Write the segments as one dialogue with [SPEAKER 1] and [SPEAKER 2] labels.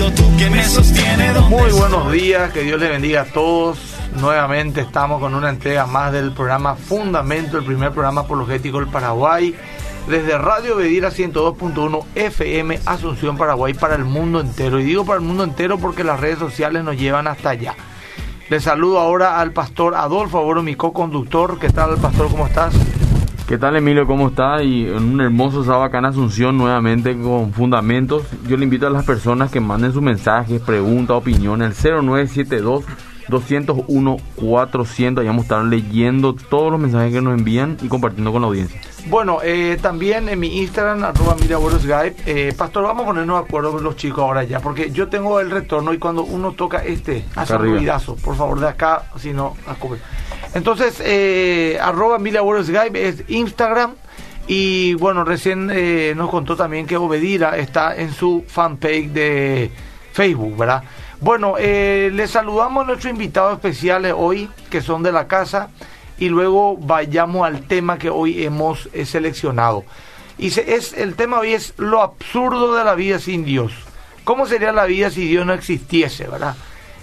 [SPEAKER 1] sido tú que me sostiene
[SPEAKER 2] Muy buenos días, que Dios les bendiga a todos. Nuevamente estamos con una entrega más del programa Fundamento, el primer programa apologético del Paraguay. Desde Radio Bedira 102.1 FM Asunción, Paraguay, para el mundo entero. Y digo para el mundo entero porque las redes sociales nos llevan hasta allá. Le saludo ahora al pastor Adolfo Aboro, mi co-conductor. ¿Qué tal, pastor? ¿Cómo estás?
[SPEAKER 3] ¿Qué tal Emilio? ¿Cómo está? Y en un hermoso sábado acá en Asunción nuevamente con fundamentos. Yo le invito a las personas que manden sus mensajes, preguntas, opiniones al 0972 201 400. Ya vamos a estar leyendo todos los mensajes que nos envían y compartiendo con la audiencia.
[SPEAKER 2] Bueno, eh, también en mi Instagram, arroba Skype. Eh, Pastor, vamos a ponernos de acuerdo con los chicos ahora ya, porque yo tengo el retorno y cuando uno toca este, hace un ruidazo. Por favor, de acá, si no, a entonces, eh, arroba Skype es Instagram. Y bueno, recién eh, nos contó también que Obedira está en su fanpage de Facebook, ¿verdad? Bueno, eh, les saludamos a nuestros invitados especiales hoy, que son de la casa, y luego vayamos al tema que hoy hemos eh, seleccionado. Y es, el tema hoy es lo absurdo de la vida sin Dios. ¿Cómo sería la vida si Dios no existiese, verdad?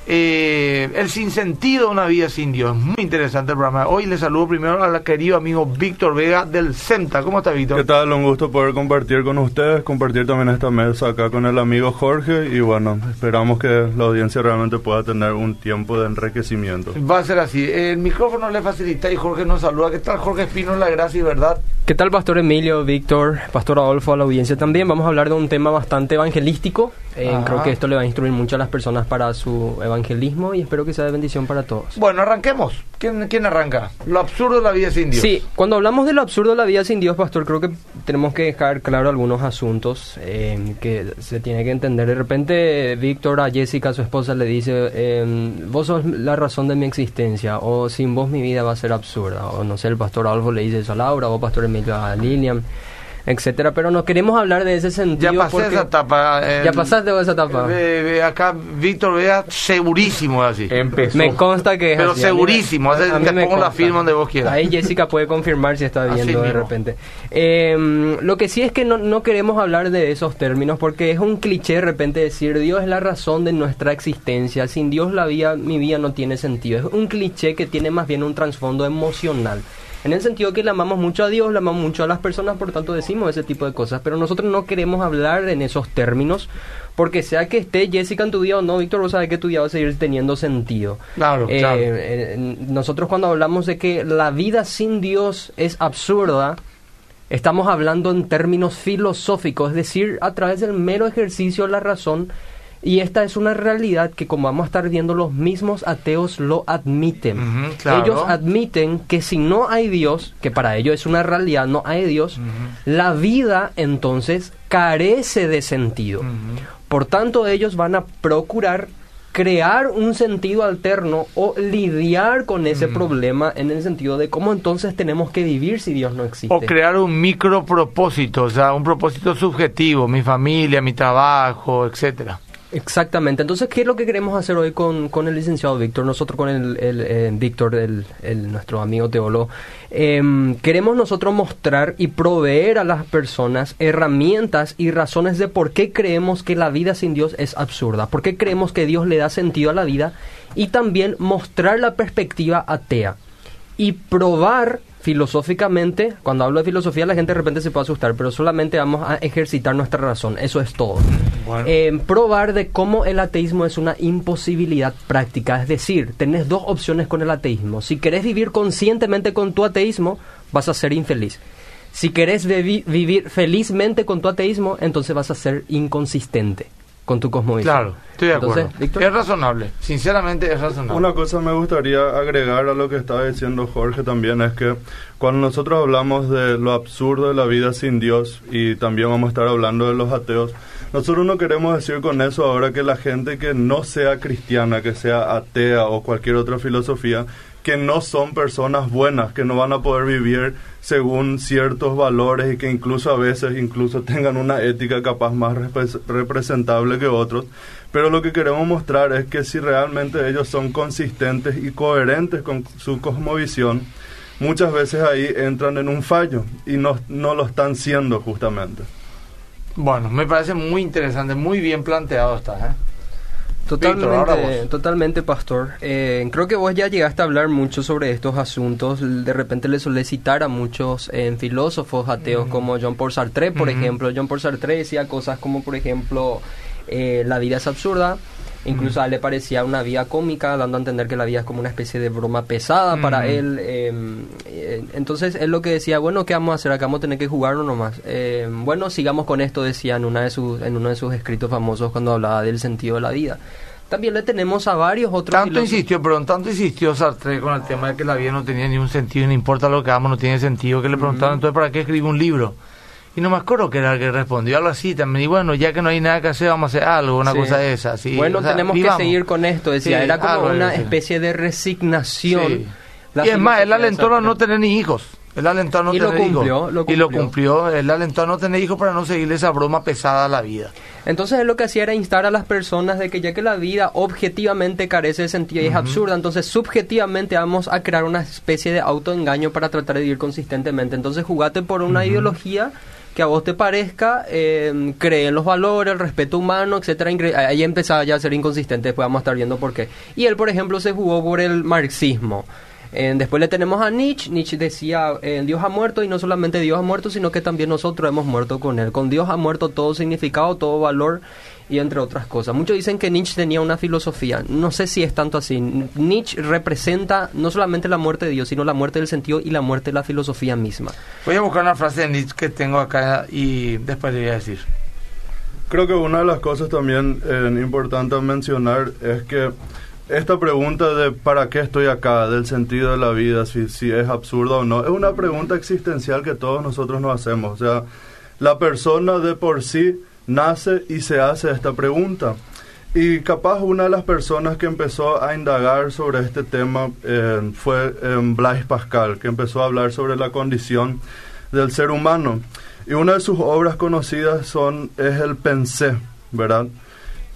[SPEAKER 2] Eh, el sinsentido de una vida sin Dios. Muy interesante el programa. Hoy le saludo primero al querido amigo Víctor Vega del CEMTA. ¿Cómo está Víctor?
[SPEAKER 4] ¿Qué tal? Un gusto poder compartir con ustedes, compartir también esta mesa acá con el amigo Jorge y bueno, esperamos que la audiencia realmente pueda tener un tiempo de enriquecimiento.
[SPEAKER 2] Va a ser así. El micrófono le facilita y Jorge nos saluda. ¿Qué tal Jorge Espino? La gracia y verdad.
[SPEAKER 5] ¿Qué tal Pastor Emilio, Víctor, Pastor Adolfo, a la audiencia también? Vamos a hablar de un tema bastante evangelístico. Eh, creo que esto le va a instruir mucho a las personas para su evangelismo y espero que sea de bendición para todos.
[SPEAKER 2] Bueno, arranquemos. ¿Quién, quién arranca? Lo absurdo de la vida sin Dios.
[SPEAKER 5] Sí, cuando hablamos de lo absurdo de la vida sin Dios, Pastor, creo que tenemos que dejar claro algunos asuntos eh, que se tiene que entender. De repente, Víctor a Jessica, su esposa, le dice, eh, vos sos la razón de mi existencia, o sin vos mi vida va a ser absurda. O no sé, el Pastor Adolfo le dice eso a Laura, o Pastor Emilio a Lilian etcétera, pero no queremos hablar de ese sentido.
[SPEAKER 2] Ya pasé esa etapa.
[SPEAKER 5] ya pasaste esa etapa.
[SPEAKER 2] acá Víctor vea segurísimo así.
[SPEAKER 5] Empezó. Me consta que es
[SPEAKER 2] Pero segurísimo, a te pongo la firma donde vos quieras.
[SPEAKER 5] Ahí Jessica puede confirmar si está viendo de repente. Em, lo que sí es que no, no queremos hablar de esos términos porque es un cliché de repente decir Dios es la razón de nuestra existencia. Sin Dios la vida, mi vida no tiene sentido. Es un cliché que tiene más bien un trasfondo emocional en el sentido que le amamos mucho a Dios, le amamos mucho a las personas, por tanto decimos ese tipo de cosas, pero nosotros no queremos hablar en esos términos, porque sea que esté Jessica en tu día o no, Víctor, vos sabés que tu día va a seguir teniendo sentido.
[SPEAKER 2] Claro, eh, claro. Eh,
[SPEAKER 5] nosotros cuando hablamos de que la vida sin Dios es absurda, estamos hablando en términos filosóficos, es decir, a través del mero ejercicio de la razón, y esta es una realidad que como vamos a estar viendo los mismos ateos lo admiten. Ellos admiten que si no hay Dios, que para ellos es una realidad, no hay Dios, la vida entonces carece de sentido. Por tanto, ellos van a procurar crear un sentido alterno o lidiar con ese problema en el sentido de cómo entonces tenemos que vivir si Dios no existe.
[SPEAKER 2] O crear un micro propósito, o sea, un propósito subjetivo, mi familia, mi trabajo, etcétera.
[SPEAKER 5] Exactamente. Entonces, ¿qué es lo que queremos hacer hoy con, con el licenciado Víctor? Nosotros con el, el eh, Víctor, el, nuestro amigo teólogo, em, queremos nosotros mostrar y proveer a las personas herramientas y razones de por qué creemos que la vida sin Dios es absurda, por qué creemos que Dios le da sentido a la vida y también mostrar la perspectiva atea y probar filosóficamente, cuando hablo de filosofía la gente de repente se puede asustar, pero solamente vamos a ejercitar nuestra razón, eso es todo. Eh, probar de cómo el ateísmo es una imposibilidad práctica, es decir, tenés dos opciones con el ateísmo. Si querés vivir conscientemente con tu ateísmo, vas a ser infeliz. Si querés vivir felizmente con tu ateísmo, entonces vas a ser inconsistente con tu cosmovisión.
[SPEAKER 2] Claro, estoy de acuerdo. Es razonable, sinceramente es razonable.
[SPEAKER 4] Una cosa me gustaría agregar a lo que estaba diciendo Jorge también es que cuando nosotros hablamos de lo absurdo de la vida sin Dios y también vamos a estar hablando de los ateos, nosotros no queremos decir con eso ahora que la gente que no sea cristiana, que sea atea o cualquier otra filosofía, que no son personas buenas, que no van a poder vivir según ciertos valores y que incluso a veces incluso tengan una ética capaz más representable que otros. Pero lo que queremos mostrar es que si realmente ellos son consistentes y coherentes con su cosmovisión, muchas veces ahí entran en un fallo y no, no lo están siendo justamente.
[SPEAKER 2] Bueno, me parece muy interesante, muy bien planteado está. ¿eh?
[SPEAKER 5] Totalmente, totalmente, pastor. Eh, creo que vos ya llegaste a hablar mucho sobre estos asuntos. De repente le solicitar a muchos eh, filósofos ateos como John Paul Sartre, por ejemplo. John Paul Sartre decía cosas como, por ejemplo, eh, la vida es absurda. Incluso a él le parecía una vida cómica, dando a entender que la vida es como una especie de broma pesada para él. Entonces él lo que decía, bueno, ¿qué vamos a hacer acá? Vamos a tener que jugarlo nomás. Em, bueno, sigamos con esto, decía en, una de sus, en uno de sus escritos famosos cuando hablaba del sentido de la vida. También le tenemos a varios otros.
[SPEAKER 2] Tanto insistió, perdón, tanto insistió Sartre con el tema de que la vida no tenía ni un sentido, no importa lo que hagamos, no tiene sentido, que le preguntaron entonces para qué escribir un libro. Y no me acuerdo que era el que respondió algo así también. Y bueno, ya que no hay nada que hacer, vamos a hacer algo, una cosa de esa.
[SPEAKER 5] bueno, tenemos que seguir con esto, decía. era como una especie de resignación.
[SPEAKER 2] Y es más, él alentó a no tener ni hijos. Él alentó a no tener hijos. Y lo cumplió. Él alentó a no tener hijos para no seguirle esa broma pesada a la vida.
[SPEAKER 5] Entonces él lo que hacía era instar a las personas de que ya que la vida objetivamente carece de sentido y es absurda, entonces subjetivamente vamos a crear una especie de autoengaño para tratar de vivir consistentemente. Entonces jugate por una ideología que a vos te parezca, eh, cree en los valores, el respeto humano, etcétera. Ahí empezaba ya a ser inconsistente, después vamos a estar viendo por qué. Y él, por ejemplo, se jugó por el marxismo. Eh, después le tenemos a Nietzsche. Nietzsche decía, eh, Dios ha muerto y no solamente Dios ha muerto, sino que también nosotros hemos muerto con Él. Con Dios ha muerto todo significado, todo valor y entre otras cosas. Muchos dicen que Nietzsche tenía una filosofía. No sé si es tanto así. Nietzsche representa no solamente la muerte de Dios, sino la muerte del sentido y la muerte de la filosofía misma.
[SPEAKER 2] Voy a buscar una frase de Nietzsche que tengo acá y después le voy a decir.
[SPEAKER 4] Creo que una de las cosas también eh, importantes mencionar es que esta pregunta de para qué estoy acá, del sentido de la vida, si, si es absurdo o no, es una pregunta existencial que todos nosotros nos hacemos. O sea, la persona de por sí nace y se hace esta pregunta. Y capaz una de las personas que empezó a indagar sobre este tema eh, fue eh, Blaise Pascal, que empezó a hablar sobre la condición del ser humano. Y una de sus obras conocidas son, es el Pensé, ¿verdad?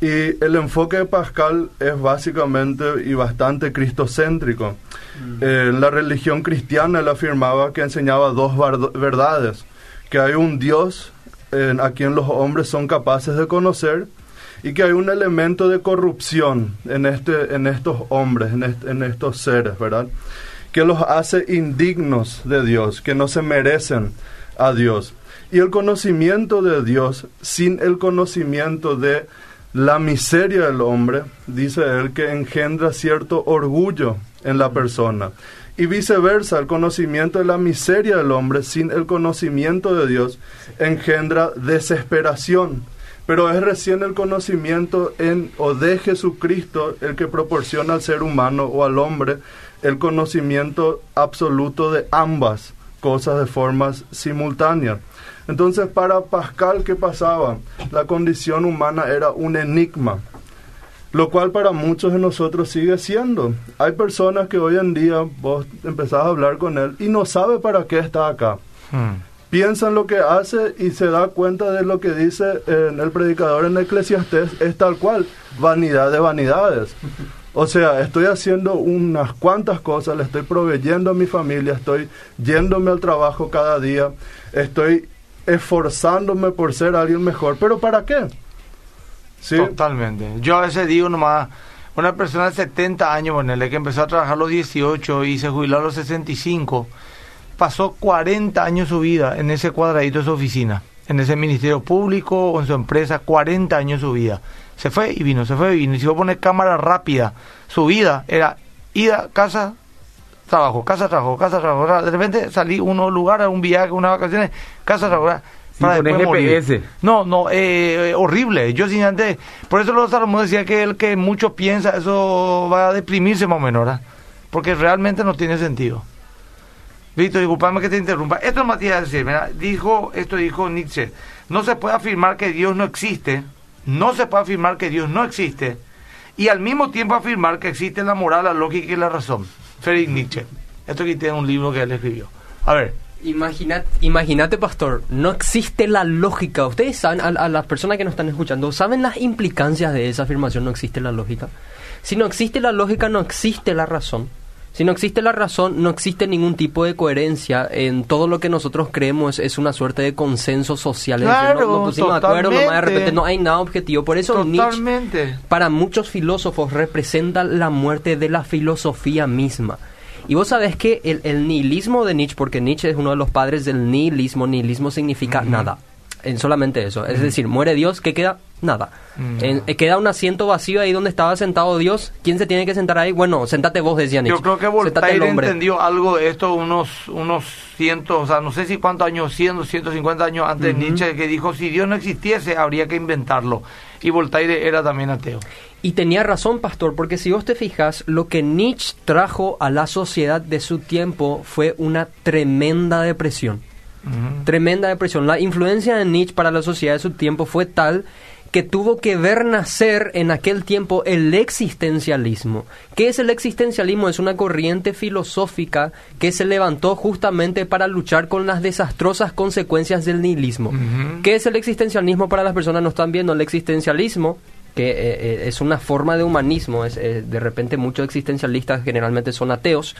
[SPEAKER 4] Y el enfoque de Pascal es básicamente y bastante cristocéntrico. Mm. En la religión cristiana él afirmaba que enseñaba dos verdades, que hay un Dios a quien los hombres son capaces de conocer y que hay un elemento de corrupción en, este, en estos hombres, en, en estos seres, ¿verdad? Que los hace indignos de Dios, que no se merecen a Dios. Y el conocimiento de Dios sin el conocimiento de la miseria del hombre, dice él, que engendra cierto orgullo en la persona. Y viceversa, el conocimiento de la miseria del hombre sin el conocimiento de Dios engendra desesperación. Pero es recién el conocimiento en o de Jesucristo el que proporciona al ser humano o al hombre el conocimiento absoluto de ambas cosas de formas simultáneas. Entonces, para Pascal, ¿qué pasaba? La condición humana era un enigma, lo cual para muchos de nosotros sigue siendo. Hay personas que hoy en día vos empezás a hablar con él y no sabe para qué está acá. Hmm. Piensa en lo que hace y se da cuenta de lo que dice en el predicador en Eclesiastés, es tal cual, vanidad de vanidades. O sea, estoy haciendo unas cuantas cosas, le estoy proveyendo a mi familia, estoy yéndome al trabajo cada día, estoy esforzándome por ser alguien mejor, pero ¿para qué?
[SPEAKER 2] ¿Sí? Totalmente. Yo a veces digo nomás, una persona de 70 años, bueno, que empezó a trabajar a los 18 y se jubiló a los 65, pasó 40 años su vida en ese cuadradito de su oficina, en ese ministerio público o en su empresa, 40 años su vida. Se fue y vino, se fue y vino. Y si vos pones cámara rápida, su vida era ida, casa, trabajo, casa, trabajo, casa, trabajo. De repente salí a un lugar, a un viaje, unas vacaciones, casa, trabajo.
[SPEAKER 3] Para después
[SPEAKER 2] morir. No, no, eh, horrible. Yo sin antes, por eso los Salomón decía que el que mucho piensa, eso va a deprimirse más o menos, ¿verdad? Porque realmente no tiene sentido. Víctor, disculpame que te interrumpa. Esto es Matías decir, dijo, esto dijo Nietzsche. No se puede afirmar que Dios no existe, no se puede afirmar que Dios no existe, y al mismo tiempo afirmar que existe la moral, la lógica y la razón. Friedrich Nietzsche. Esto aquí tiene un libro que él escribió. A ver.
[SPEAKER 5] Imagínate, pastor, no existe la lógica. Ustedes saben, a, las personas que nos están escuchando, ¿saben las implicancias de esa afirmación? No existe la lógica. Si no existe la lógica, no existe la razón. Si no existe la razón, no existe ningún tipo de coherencia. En todo lo que nosotros creemos es una suerte de consenso social.
[SPEAKER 2] Claro,
[SPEAKER 5] no, pusimos de acuerdo, nomás de repente no hay nada objetivo. Por eso
[SPEAKER 2] totalmente.
[SPEAKER 5] Nietzsche, para muchos filósofos, representa la muerte de la filosofía misma. Y vos sabés que el, nihilismo de Nietzsche, porque Nietzsche es uno de los padres del nihilismo, nihilismo significa nada en solamente eso. Es decir, muere Dios, ¿qué queda? Nada. Eh, queda un asiento vacío ahí donde estaba sentado Dios. ¿Quién se tiene que sentar ahí? Bueno, sentate vos, decía Nietzsche.
[SPEAKER 2] Yo creo que Voltaire entendió algo de esto unos, unos cientos, o sea, no sé si cuántos años, 100, 150 años antes de Nietzsche, que dijo, si Dios no existiese, habría que inventarlo. Y Voltaire era también ateo.
[SPEAKER 5] Y tenía razón, pastor, porque si vos te fijas, lo que Nietzsche trajo a la sociedad de su tiempo fue una tremenda depresión. Tremenda depresión. La influencia de Nietzsche para la sociedad de su tiempo fue tal que tuvo que ver nacer en aquel tiempo el existencialismo. ¿Qué es el existencialismo? Es una corriente filosófica que se levantó justamente para luchar con las desastrosas consecuencias del nihilismo. ¿Qué es el existencialismo para las personas que no están viendo? El existencialismo que eh, eh, es una forma de humanismo, es, eh, de repente muchos existencialistas generalmente son ateos,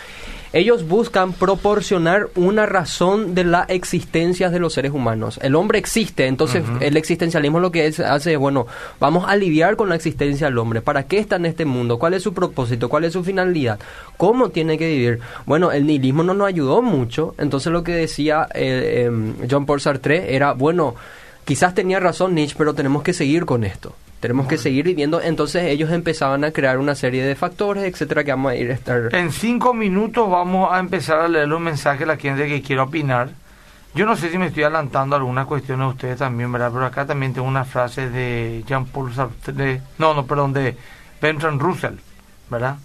[SPEAKER 5] ellos buscan proporcionar una razón de la existencia de los seres humanos. El hombre existe, entonces el existencialismo lo que hace es, bueno, vamos a lidiar con la existencia del hombre. ¿Para qué está en este mundo? ¿Cuál es su propósito? ¿Cuál es su finalidad? ¿Cómo tiene que vivir? Bueno, el nihilismo no nos ayudó mucho, entonces lo que decía em, John Paul Sartre era, bueno, quizás tenía razón Nietzsche, pero tenemos que seguir con esto. Tenemos que seguir viviendo. Entonces ellos empezaban a crear una serie de factores, etcétera, que vamos a ir a estar.
[SPEAKER 2] En cinco minutos vamos a empezar a leer un mensaje a la gente que quiera opinar. Yo no sé si me estoy adelantando alguna cuestión a ustedes también, ¿verdad? Pero acá también tengo una frase de Jean-Paul Sartre, no, no, perdón, de Bertrand Russell, ¿verdad?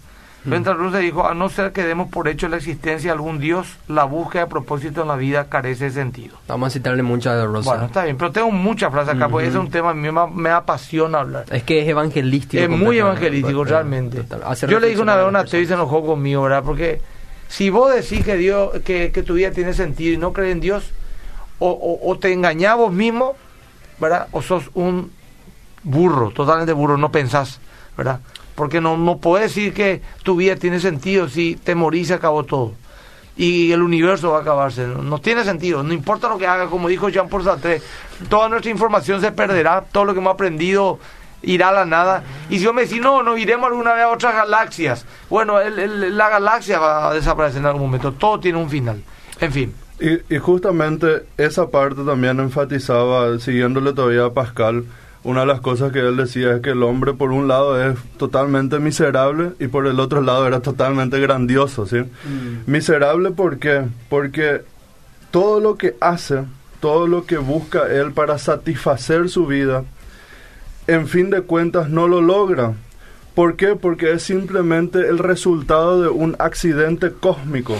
[SPEAKER 2] Bertrand Russell dijo, a no ser que demos por hecho la existencia de algún Dios, la búsqueda de propósito en la vida carece de sentido.
[SPEAKER 5] Vamos a citarle muchas de Russell.
[SPEAKER 2] Bueno, está bien, pero tengo muchas frases acá, porque ese es un tema que me, me apasiona hablar.
[SPEAKER 5] Es que es evangelístico.
[SPEAKER 2] Es muy evangelístico, realmente. Yo le dije una vez a una y se enojó conmigo, ¿verdad? Porque si vos decís que, Dios, que, que tu vida tiene sentido y no crees en Dios, o, o, te engañás vos mismo, ¿verdad? O sos un burro, totalmente burro, no pensás, ¿verdad? Porque no, no puedes decir que tu vida tiene sentido si te morís se acabó todo. Y el universo va a acabarse. No, tiene sentido. No importa lo que haga, como dijo Jean Paul Sartre, toda nuestra información se perderá, todo lo que hemos aprendido irá a la nada. Y si yo me decís, no, no iremos alguna vez a otras galaxias. Bueno, la galaxia va a desaparecer en algún momento. Todo tiene un final. En fin.
[SPEAKER 4] Y, y justamente esa parte también enfatizaba, siguiéndole todavía a Pascal, una de las cosas que él decía es que el hombre por un lado es totalmente miserable y por el otro lado era totalmente grandioso, ¿sí? Mm. Miserable ¿por qué? Porque todo lo que hace, todo lo que busca él para satisfacer su vida, en fin de cuentas no lo logra. ¿Por qué? Porque es simplemente el resultado de un accidente cósmico.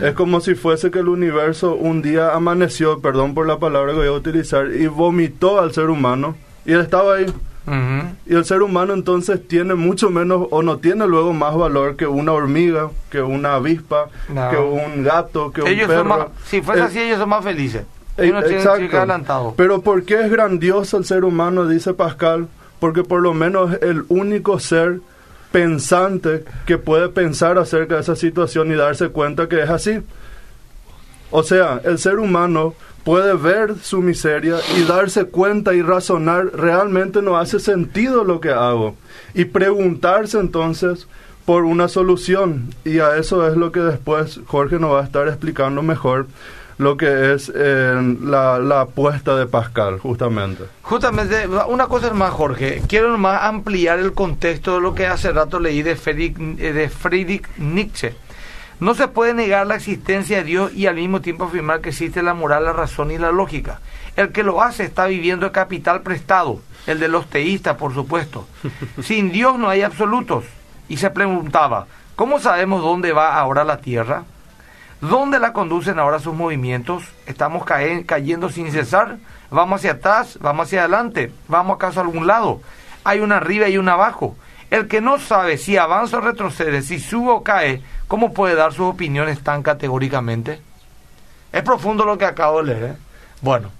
[SPEAKER 4] Es como si fuese que el universo un día amaneció, perdón por la palabra que voy a utilizar, y vomitó al ser humano y él estaba ahí. Y el ser humano entonces tiene mucho menos o no tiene luego más valor que una hormiga, que una avispa, que un gato, que un perro.
[SPEAKER 2] si fuese así, ellos son más felices. exacto.
[SPEAKER 4] Pero ¿por qué es grandioso el ser humano? Dice Pascal. Porque por lo menos es el único ser pensante que puede pensar acerca de esa situación y darse cuenta que es así. O sea, el ser humano puede ver su miseria y darse cuenta y razonar, realmente no hace sentido lo que hago. Y preguntarse entonces por una solución. Y a eso es lo que después Jorge nos va a estar explicando mejor lo que es eh, la, la, apuesta de Pascal, justamente.
[SPEAKER 2] Justamente, una cosa más, Jorge. Quiero más ampliar el contexto de lo que hace rato leí de Friedrich, de Friedrich Nietzsche. No se puede negar la existencia de Dios y al mismo tiempo afirmar que existe la moral, la razón y la lógica. El que lo hace está viviendo el capital prestado, el de los teístas, por supuesto. Sin Dios no hay absolutos. Y se preguntaba, ¿cómo sabemos dónde va ahora la Tierra? ¿Dónde la conducen ahora sus movimientos? ¿Estamos cayendo sin cesar? ¿Vamos hacia atrás? ¿Vamos hacia adelante? ¿Vamos acaso a algún lado? Hay una arriba y una abajo. El que no sabe si avanza o retrocede, si sube o cae, ¿cómo puede dar sus opiniones tan categóricamente? Es profundo lo que acabo de leer. ¿eh? Bueno,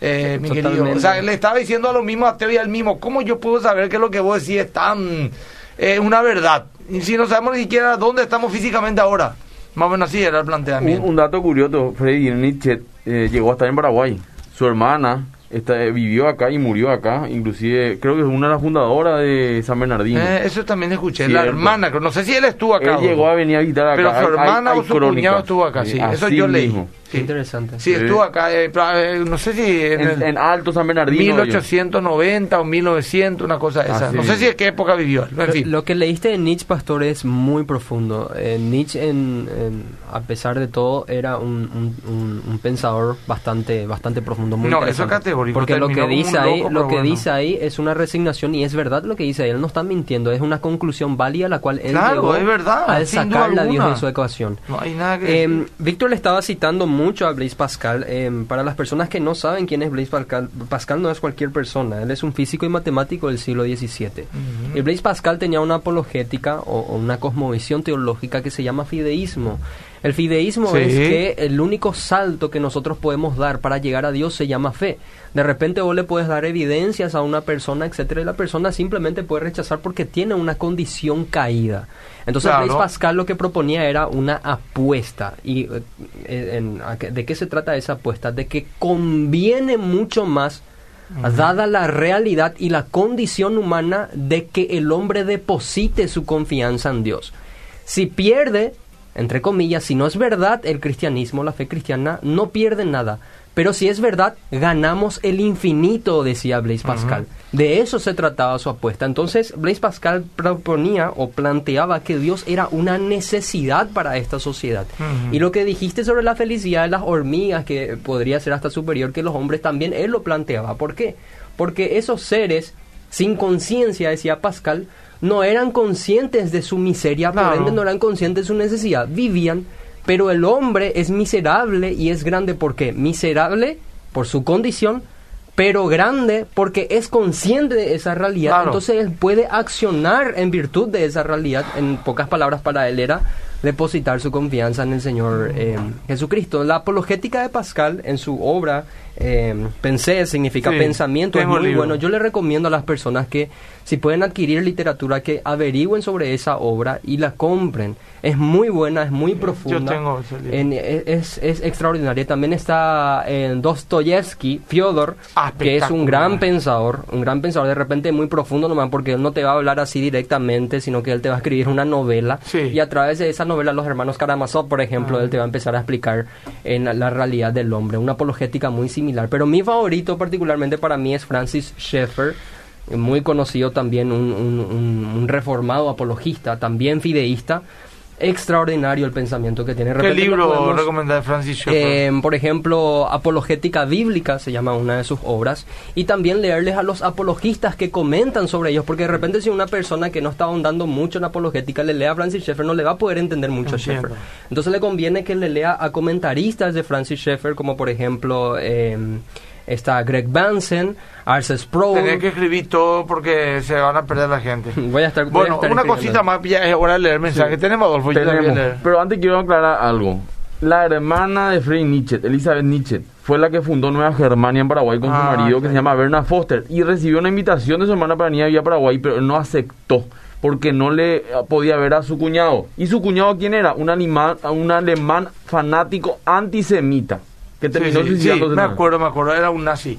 [SPEAKER 2] eh, mi querido, o sea, le estaba diciendo a lo mismo a Teo y al mismo, ¿cómo yo puedo saber que lo que vos decís es tan es una verdad. Y si no sabemos ni siquiera dónde estamos físicamente ahora. Más o menos así era el planteamiento.
[SPEAKER 3] Un, un dato curioso, Freddy Nietzsche eh, llegó a estar en Paraguay. Su hermana esta, eh, vivió acá y murió acá, inclusive creo que es una de las fundadoras de San Bernardino.
[SPEAKER 2] Eh, eso también escuché, la hermana, no sé si él estuvo acá.
[SPEAKER 3] Él llegó a venir a visitar acá.
[SPEAKER 2] Pero su hermana o su cuñado estuvo acá, sí, eso yo leí.
[SPEAKER 5] Qué interesante.
[SPEAKER 2] Sí, estuvo acá, eh, eh, no sé si
[SPEAKER 3] en, en, Alto San Bernardino.
[SPEAKER 2] 1890 o 1900, una cosa esa. no sé si en qué época vivió. En fin.
[SPEAKER 5] Lo, que leíste de Nietzsche, Pastor, es muy profundo. Eh, Nietzsche, en, a pesar de todo, era un, un, un, pensador bastante bastante profundo. Muy
[SPEAKER 2] no, eso es categórico.
[SPEAKER 5] Porque lo que dice ahí, lo que dice ahí es una resignación y es verdad lo que dice ahí. Él no está mintiendo, es una conclusión válida la cual él
[SPEAKER 2] claro,
[SPEAKER 5] llegó
[SPEAKER 2] es verdad,
[SPEAKER 5] al sacarle a Dios de su ecuación.
[SPEAKER 2] No hay nada que
[SPEAKER 5] eh, Víctor le estaba citando mucho a Blaise Pascal. Eh, para las personas que no saben quién es Blaise Pascal, Pascal no es cualquier persona. Él es un físico y matemático del siglo XVII. Y Blaise Pascal tenía una apologética o, una cosmovisión teológica que se llama fideísmo. El fideísmo es que el único salto que nosotros podemos dar para llegar a Dios se llama fe. De repente vos le puedes dar evidencias a una persona, etcétera, y la persona simplemente puede rechazar porque tiene una condición caída. Entonces Blaise Pascal lo que proponía era una apuesta. ¿Y eh, de qué se trata esa apuesta? De que conviene mucho más dada la realidad y la condición humana de que el hombre deposite su confianza en Dios. Si pierde, entre comillas, si no es verdad el cristianismo, la fe cristiana, no pierde nada. Pero si es verdad, ganamos el infinito, decía Blaise Pascal. De eso se trataba su apuesta. Entonces, Blaise Pascal proponía o planteaba que Dios era una necesidad para esta sociedad. Y lo que dijiste sobre la felicidad de las hormigas, que podría ser hasta superior que los hombres, también él lo planteaba. ¿Por qué? Porque esos seres sin conciencia, decía Pascal, no eran conscientes de su miseria, por ende no eran conscientes de su necesidad, vivían, pero el hombre es miserable y es grande porque miserable por su condición, pero grande porque es consciente de esa realidad, entonces él puede accionar en virtud de esa realidad, en pocas palabras para él era depositar su confianza en el Señor eh, Jesucristo. La apologética de Pascal en su obra eh, Pensé significa pensamiento, es muy bueno. Yo le recomiendo a las personas que si pueden adquirir literatura que averigüen sobre esa obra y la compren. Es muy buena, es muy profunda. es, es, extraordinaria. También está en Dostoyevsky, Fyodor, que es un gran pensador, un gran pensador de repente muy profundo nomás porque él no te va a hablar así directamente, sino que él te va a escribir una novela y a través de esa novela los hermanos Karamazov, por ejemplo, él te va a empezar a explicar en la, realidad del hombre, una apologética muy Pero mi favorito particularmente para mí es Francis Schaeffer muy conocido también, un, reformado apologista, también fideísta. Extraordinario el pensamiento que tiene.
[SPEAKER 2] ¿Qué libro recomienda de Francis
[SPEAKER 5] eh, por ejemplo, Apologética Bíblica se llama una de sus obras. Y también leerles a los apologistas que comentan sobre ellos, porque de repente si una persona que no está ahondando mucho en apologética le lea a Francis Schaeffer, no le va a poder entender mucho a Schaeffer. Entonces le conviene que le lea a comentaristas de Francis Schaeffer, como por ejemplo... Eh, está Greg Bansen, Arce Sproul.
[SPEAKER 2] Tenía que escribir todo porque se van a perder la gente.
[SPEAKER 5] voy a estar
[SPEAKER 2] Bueno, una cosita más, ya es hora de leer mensajes. Tenemos, Adolfo,
[SPEAKER 3] Tenemos. Pero antes quiero aclarar algo. La hermana de Friedrich Nietzsche, Elizabeth Nietzsche, fue la que fundó Nueva Germania en Paraguay con su ah, marido que se llama Bernard Foster y recibió una invitación de su hermana para venir a Paraguay, pero no aceptó porque no le podía ver a su cuñado. ¿Y su cuñado quién era? Un, animal, un alemán fanático antisemita que terminó
[SPEAKER 2] sí, me acuerdo, me acuerdo, era un nazi.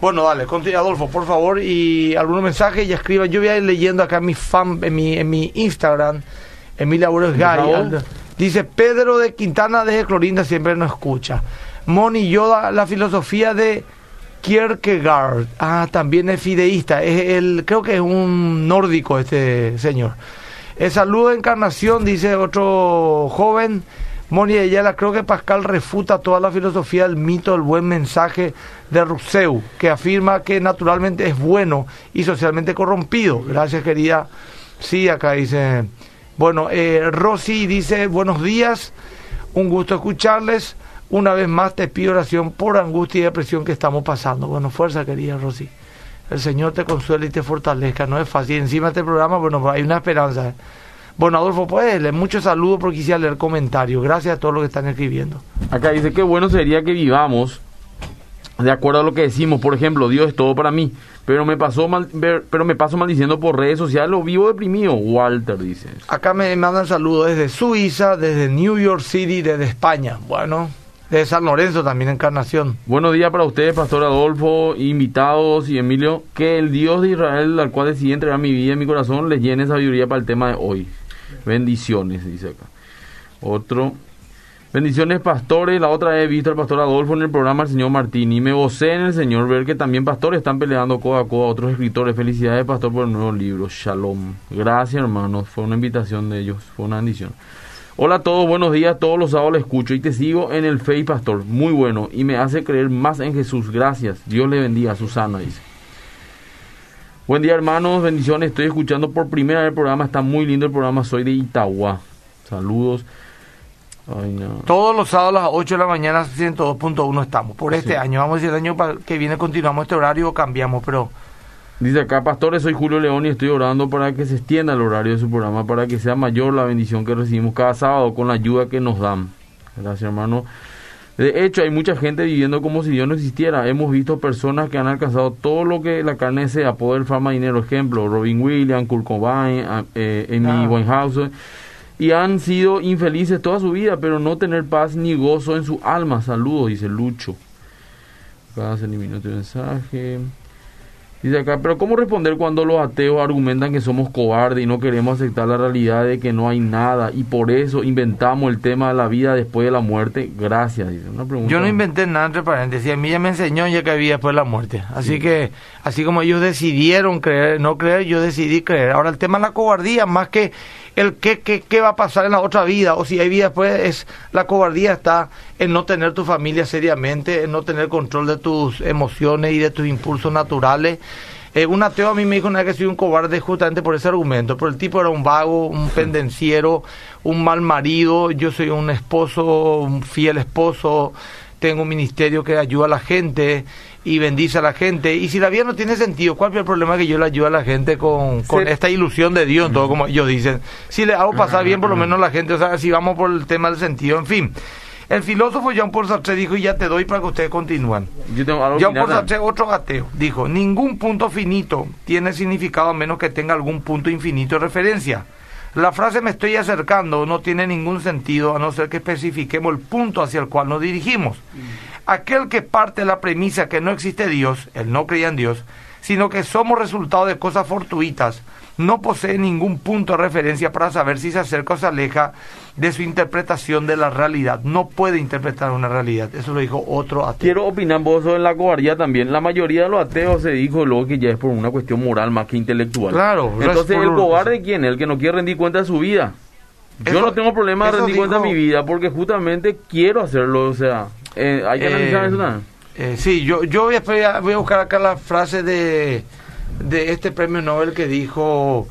[SPEAKER 2] Bueno, dale, continúa Adolfo, por favor, y algunos mensajes y escriban. Yo voy a ir leyendo acá en mi fan, en mi, en mi Instagram, Emilia Burgos Dice Pedro de Quintana de Clorinda siempre nos escucha. Moni Yoda, la filosofía de Kierkegaard. Ah, también es fideísta. Es el, creo que es un nórdico este señor. El saludo encarnación, dice otro joven. Moni Ayala, creo que Pascal refuta toda la filosofía del mito del buen mensaje de Rousseau, que afirma que naturalmente es bueno y socialmente corrompido. Gracias, querida. Sí, acá dice. Bueno, eh, Rosy dice, buenos días, un gusto escucharles. Una vez más te pido oración por angustia y depresión que estamos pasando. Bueno, fuerza, querida Rosy. El Señor te consuele y te fortalezca. No es fácil. Encima de este programa, bueno, hay una esperanza. ¿eh? Bueno, Adolfo, pues, muchos saludos porque quisiera leer comentarios. Gracias a todos los que están escribiendo.
[SPEAKER 3] Acá dice que bueno sería que vivamos de acuerdo a lo que decimos, por ejemplo, Dios es todo para mí, pero me pasó mal, pero me paso maldiciendo por redes sociales o vivo deprimido, Walter dice.
[SPEAKER 2] Acá me mandan saludos desde Suiza, desde New York City, desde España. Bueno, de San Lorenzo también, Encarnación.
[SPEAKER 3] Buenos días para ustedes, Pastor Adolfo, invitados y Emilio. Que el Dios de Israel, al cual decidí entregar mi vida y mi corazón, les llene sabiduría para el tema de hoy. Bendiciones, dice acá. Otro. Bendiciones, pastores. La otra vez he visto al pastor Adolfo en el programa El Señor Martín y me gocé en el Señor ver que también pastores están peleando codo a codo a otros escritores. Felicidades, pastor, por el nuevo libro. Shalom. Gracias, hermanos. Fue una invitación de ellos. Fue una bendición. Hola a todos, buenos días. Todos los sábados le escucho y te sigo en el Fe Pastor. Muy bueno y me hace creer más en Jesús. Gracias. Dios le bendiga. Susana dice. Buen día, hermanos. Bendiciones. Estoy escuchando por primera vez el programa. Está muy lindo el programa. Soy de Itagua. Saludos.
[SPEAKER 2] Todos los sábados a las 8 de la mañana 102.1 estamos. Por este año. Vamos a decir el año que viene continuamos este horario o cambiamos, pero
[SPEAKER 3] Dice acá, pastores, soy Julio León y estoy orando para que se extienda el horario de su programa, para que sea mayor la bendición que recibimos cada sábado con la ayuda que nos dan. Gracias, hermano. De hecho, hay mucha gente viviendo como si Dios no existiera. Hemos visto personas que han alcanzado todo lo que la carne sea, poder, fama, dinero. Ejemplo, Robin Williams, Kurt Cobain, eh, Amy ah. Winehouse. Y han sido infelices toda su vida, pero no tener paz ni gozo en su alma. Saludos, dice Lucho. Acá se eliminó tu mensaje. Dice acá, pero ¿cómo responder cuando los ateos argumentan que somos cobardes y no queremos aceptar la realidad de que no hay nada y por eso inventamos el tema de la vida después de la muerte? Gracias. Dice.
[SPEAKER 2] Una pregunta. Yo no inventé nada entre paréntesis, a mí ya me enseñó ya que había después de la muerte. Así que, así como ellos decidieron creer, no creer, yo decidí creer. Ahora el tema de la cobardía, más que el qué, qué, qué va a pasar en la otra vida o si hay vida después, es la cobardía está en no tener tu familia seriamente, en no tener control de tus emociones y de tus impulsos naturales. Eh, un ateo a mí me dijo una vez que soy un cobarde justamente por ese argumento, pero el tipo era un vago, un pendenciero, un mal marido, yo soy un esposo, un fiel esposo, tengo un ministerio que ayuda a la gente y bendice a la gente. Y si la vida no tiene sentido, ¿cuál es el problema que yo le ayudo a la gente con, con esta ilusión de Dios, todo como ellos dicen? Si le hago pasar bien, por lo menos la gente, o sea, si vamos por el tema del sentido, en fin. El filósofo Jean Paul Sartre dijo, y ya te doy para que ustedes continúen. Jean Paul Sartre, otro gateo, dijo, ningún punto finito tiene significado a menos que tenga algún punto infinito de referencia. La frase me estoy acercando no tiene ningún sentido a no ser que especifiquemos el punto hacia el cual nos dirigimos. Aquel que parte de la premisa que no existe Dios, él no creía en Dios, sino que somos resultado de cosas fortuitas, no posee ningún punto de referencia para saber si se acerca o se aleja de su interpretación de la realidad. No puede interpretar una realidad. Eso lo dijo otro ateo.
[SPEAKER 3] Quiero opinar vos sobre la cobardía también. La mayoría de los ateos se dijo luego que ya es por una cuestión moral más que intelectual.
[SPEAKER 2] Claro.
[SPEAKER 3] Entonces, ¿el cobarde quién? El que no quiere rendir cuenta de su vida. Yo no tengo problema de rendir cuenta de mi vida porque justamente quiero hacerlo. O sea, eh, hay que analizar eso
[SPEAKER 2] también. Eh, sí, yo, yo voy, a, voy a buscar acá la frase de, de este premio Nobel que dijo,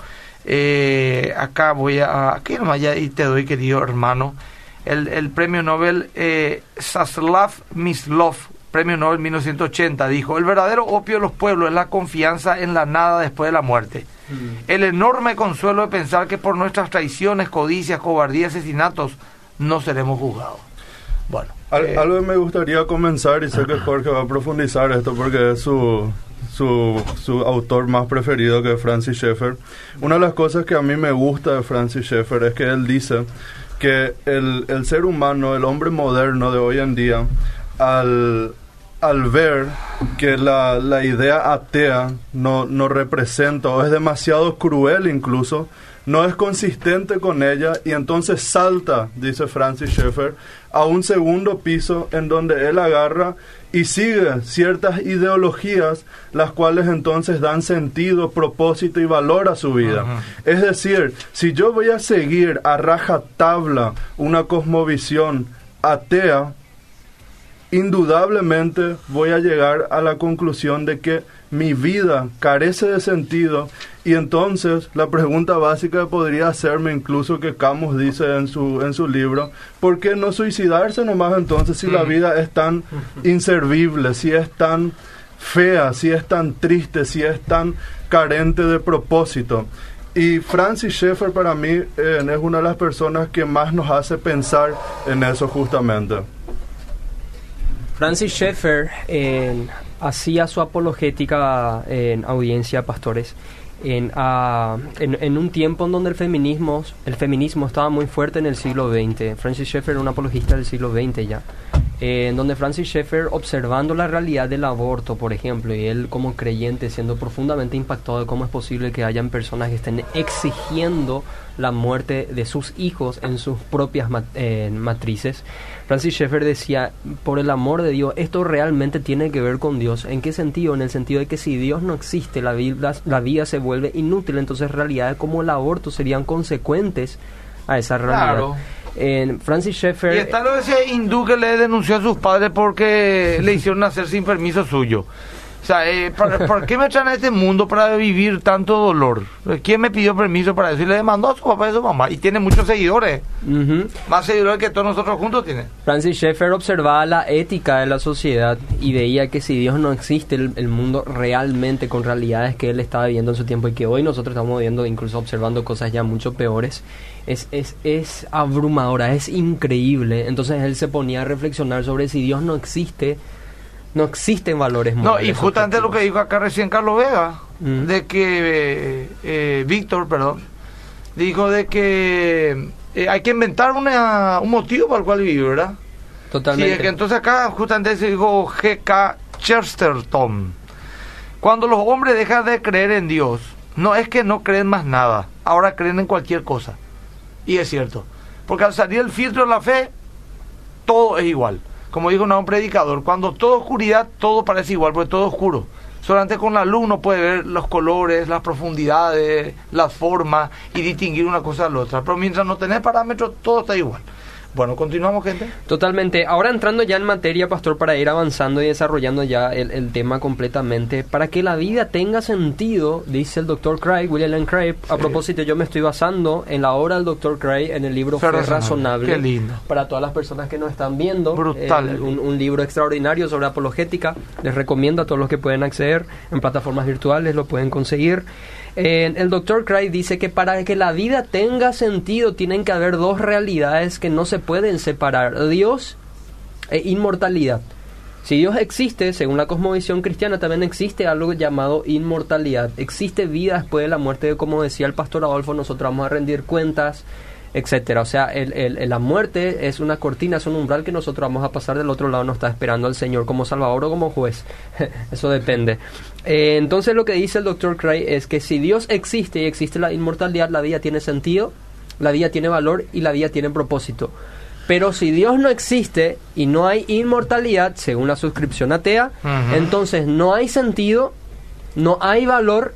[SPEAKER 2] eh, acá voy a, aquí nomás ya y te doy querido hermano, el, el premio Nobel eh, Saslav Mislov, premio Nobel 1980, dijo, el verdadero opio de los pueblos es la confianza en la nada después de la muerte. Mm. El enorme consuelo de pensar que por nuestras traiciones, codicias, cobardías, asesinatos, no seremos juzgados.
[SPEAKER 4] Bueno. Eh, algo que me gustaría comenzar, y sé que Jorge va a profundizar esto porque es su, su, su autor más preferido que Francis Schaeffer. Una de las cosas que a mí me gusta de Francis Schaeffer es que él dice que el, el ser humano, el hombre moderno de hoy en día, al, al ver que la, la idea atea no, no representa o es demasiado cruel incluso, no es consistente con ella y entonces salta, dice Francis Schaeffer, a un segundo piso en donde él agarra y sigue ciertas ideologías las cuales entonces dan sentido, propósito y valor a su vida. Es decir, si yo voy a seguir a rajatabla una cosmovisión atea, indudablemente voy a llegar a la conclusión de que mi vida carece de sentido y entonces la pregunta básica podría hacerme incluso que Camus dice en su, en su libro, ¿por qué no suicidarse nomás entonces si la mm. vida es tan inservible, si es tan fea, si es tan triste, si es tan carente de propósito? Y Francis Schaeffer para mí eh, es una de las personas que más nos hace pensar en eso justamente.
[SPEAKER 5] Francis Schaeffer hacía su apologética en audiencia pastores en, en, un tiempo en donde el feminismo, el feminismo estaba muy fuerte en el siglo XX. Francis Schaeffer era un apologista del siglo XX ya. Eh, en donde Francis Schaeffer, observando la realidad del aborto, por ejemplo, y él como creyente siendo profundamente impactado de cómo es posible que hayan personas que estén exigiendo la muerte de sus hijos en sus propias eh, matrices, Francis Schaeffer decía, por el amor de Dios, esto realmente tiene que ver con Dios. ¿En qué sentido? En el sentido de que si Dios no existe, la vida, la vida se vuelve inútil, entonces realidades como el aborto serían consecuentes a esa realidad en Francis Schaeffer.
[SPEAKER 2] Y está lo de ese hindú que le denunció a sus padres porque le hicieron nacer sin permiso suyo. O sea, eh, ¿por, qué me traen a este mundo para vivir tanto dolor? ¿Quién me pidió permiso para eso? Y le demandó a su papá y a su mamá. Y tiene muchos seguidores. Más seguidores que todos nosotros juntos tiene.
[SPEAKER 5] Francis Schaeffer observaba la ética de la sociedad y veía que si Dios no existe, el, el, mundo realmente con realidades que él estaba viviendo en su tiempo y que hoy nosotros estamos viendo, incluso observando cosas ya mucho peores, es, es, es abrumadora, es increíble. Entonces él se ponía a reflexionar sobre si Dios no existe, no existen valores
[SPEAKER 2] morales. No, y justamente lo que dijo acá recién Carlos Vega, mm. de que, eh, eh, Víctor, perdón, dijo de que eh, hay que inventar una, un motivo para el cual vivir, ¿verdad?
[SPEAKER 5] Totalmente.
[SPEAKER 2] Sí, que entonces acá justamente se dijo G.K. Chesterton. Cuando los hombres dejan de creer en Dios, no es que no creen más nada, ahora creen en cualquier cosa. Y es cierto. Porque al salir el filtro de la fe, todo es igual. Como dijo un predicador, cuando todo oscuridad, todo parece igual, porque todo oscuro. Solamente con la luz uno puede ver los colores, las profundidades, las formas y distinguir una cosa de la otra. Pero mientras no tenés parámetros, todo está igual. Bueno, continuamos, gente.
[SPEAKER 5] Totalmente. Ahora entrando ya en materia, pastor, para ir avanzando y desarrollando ya el, tema completamente, para que la vida tenga sentido, dice el doctor Craig, William Lane Craig. A propósito, yo me estoy basando en la obra del doctor Craig, en el libro Fe, Razonable.
[SPEAKER 2] Qué lindo.
[SPEAKER 5] Para todas las personas que nos están viendo.
[SPEAKER 2] Brutal.
[SPEAKER 5] un, un, libro extraordinario sobre apologética. Les recomiendo a todos los que pueden acceder en plataformas virtuales, lo pueden conseguir el doctor Craig dice que para que la vida tenga sentido tienen que haber dos realidades que no se pueden separar, Dios e inmortalidad. Si Dios existe, según la cosmovisión cristiana, también existe algo llamado inmortalidad. Existe vida después de la muerte, como decía el pastor Adolfo, nosotros vamos a rendir cuentas, etcétera. O sea, el, la muerte es una cortina, es un umbral que nosotros vamos a pasar del otro lado, nos está esperando el Señor como Salvador o como juez. Eso depende. Eh, entonces lo que dice el doctor Cray es que si Dios existe y existe la inmortalidad, la vida tiene sentido, la vida tiene valor y la vida tiene propósito. Pero si Dios no existe y no hay inmortalidad, según la suscripción atea, entonces no hay sentido, no hay valor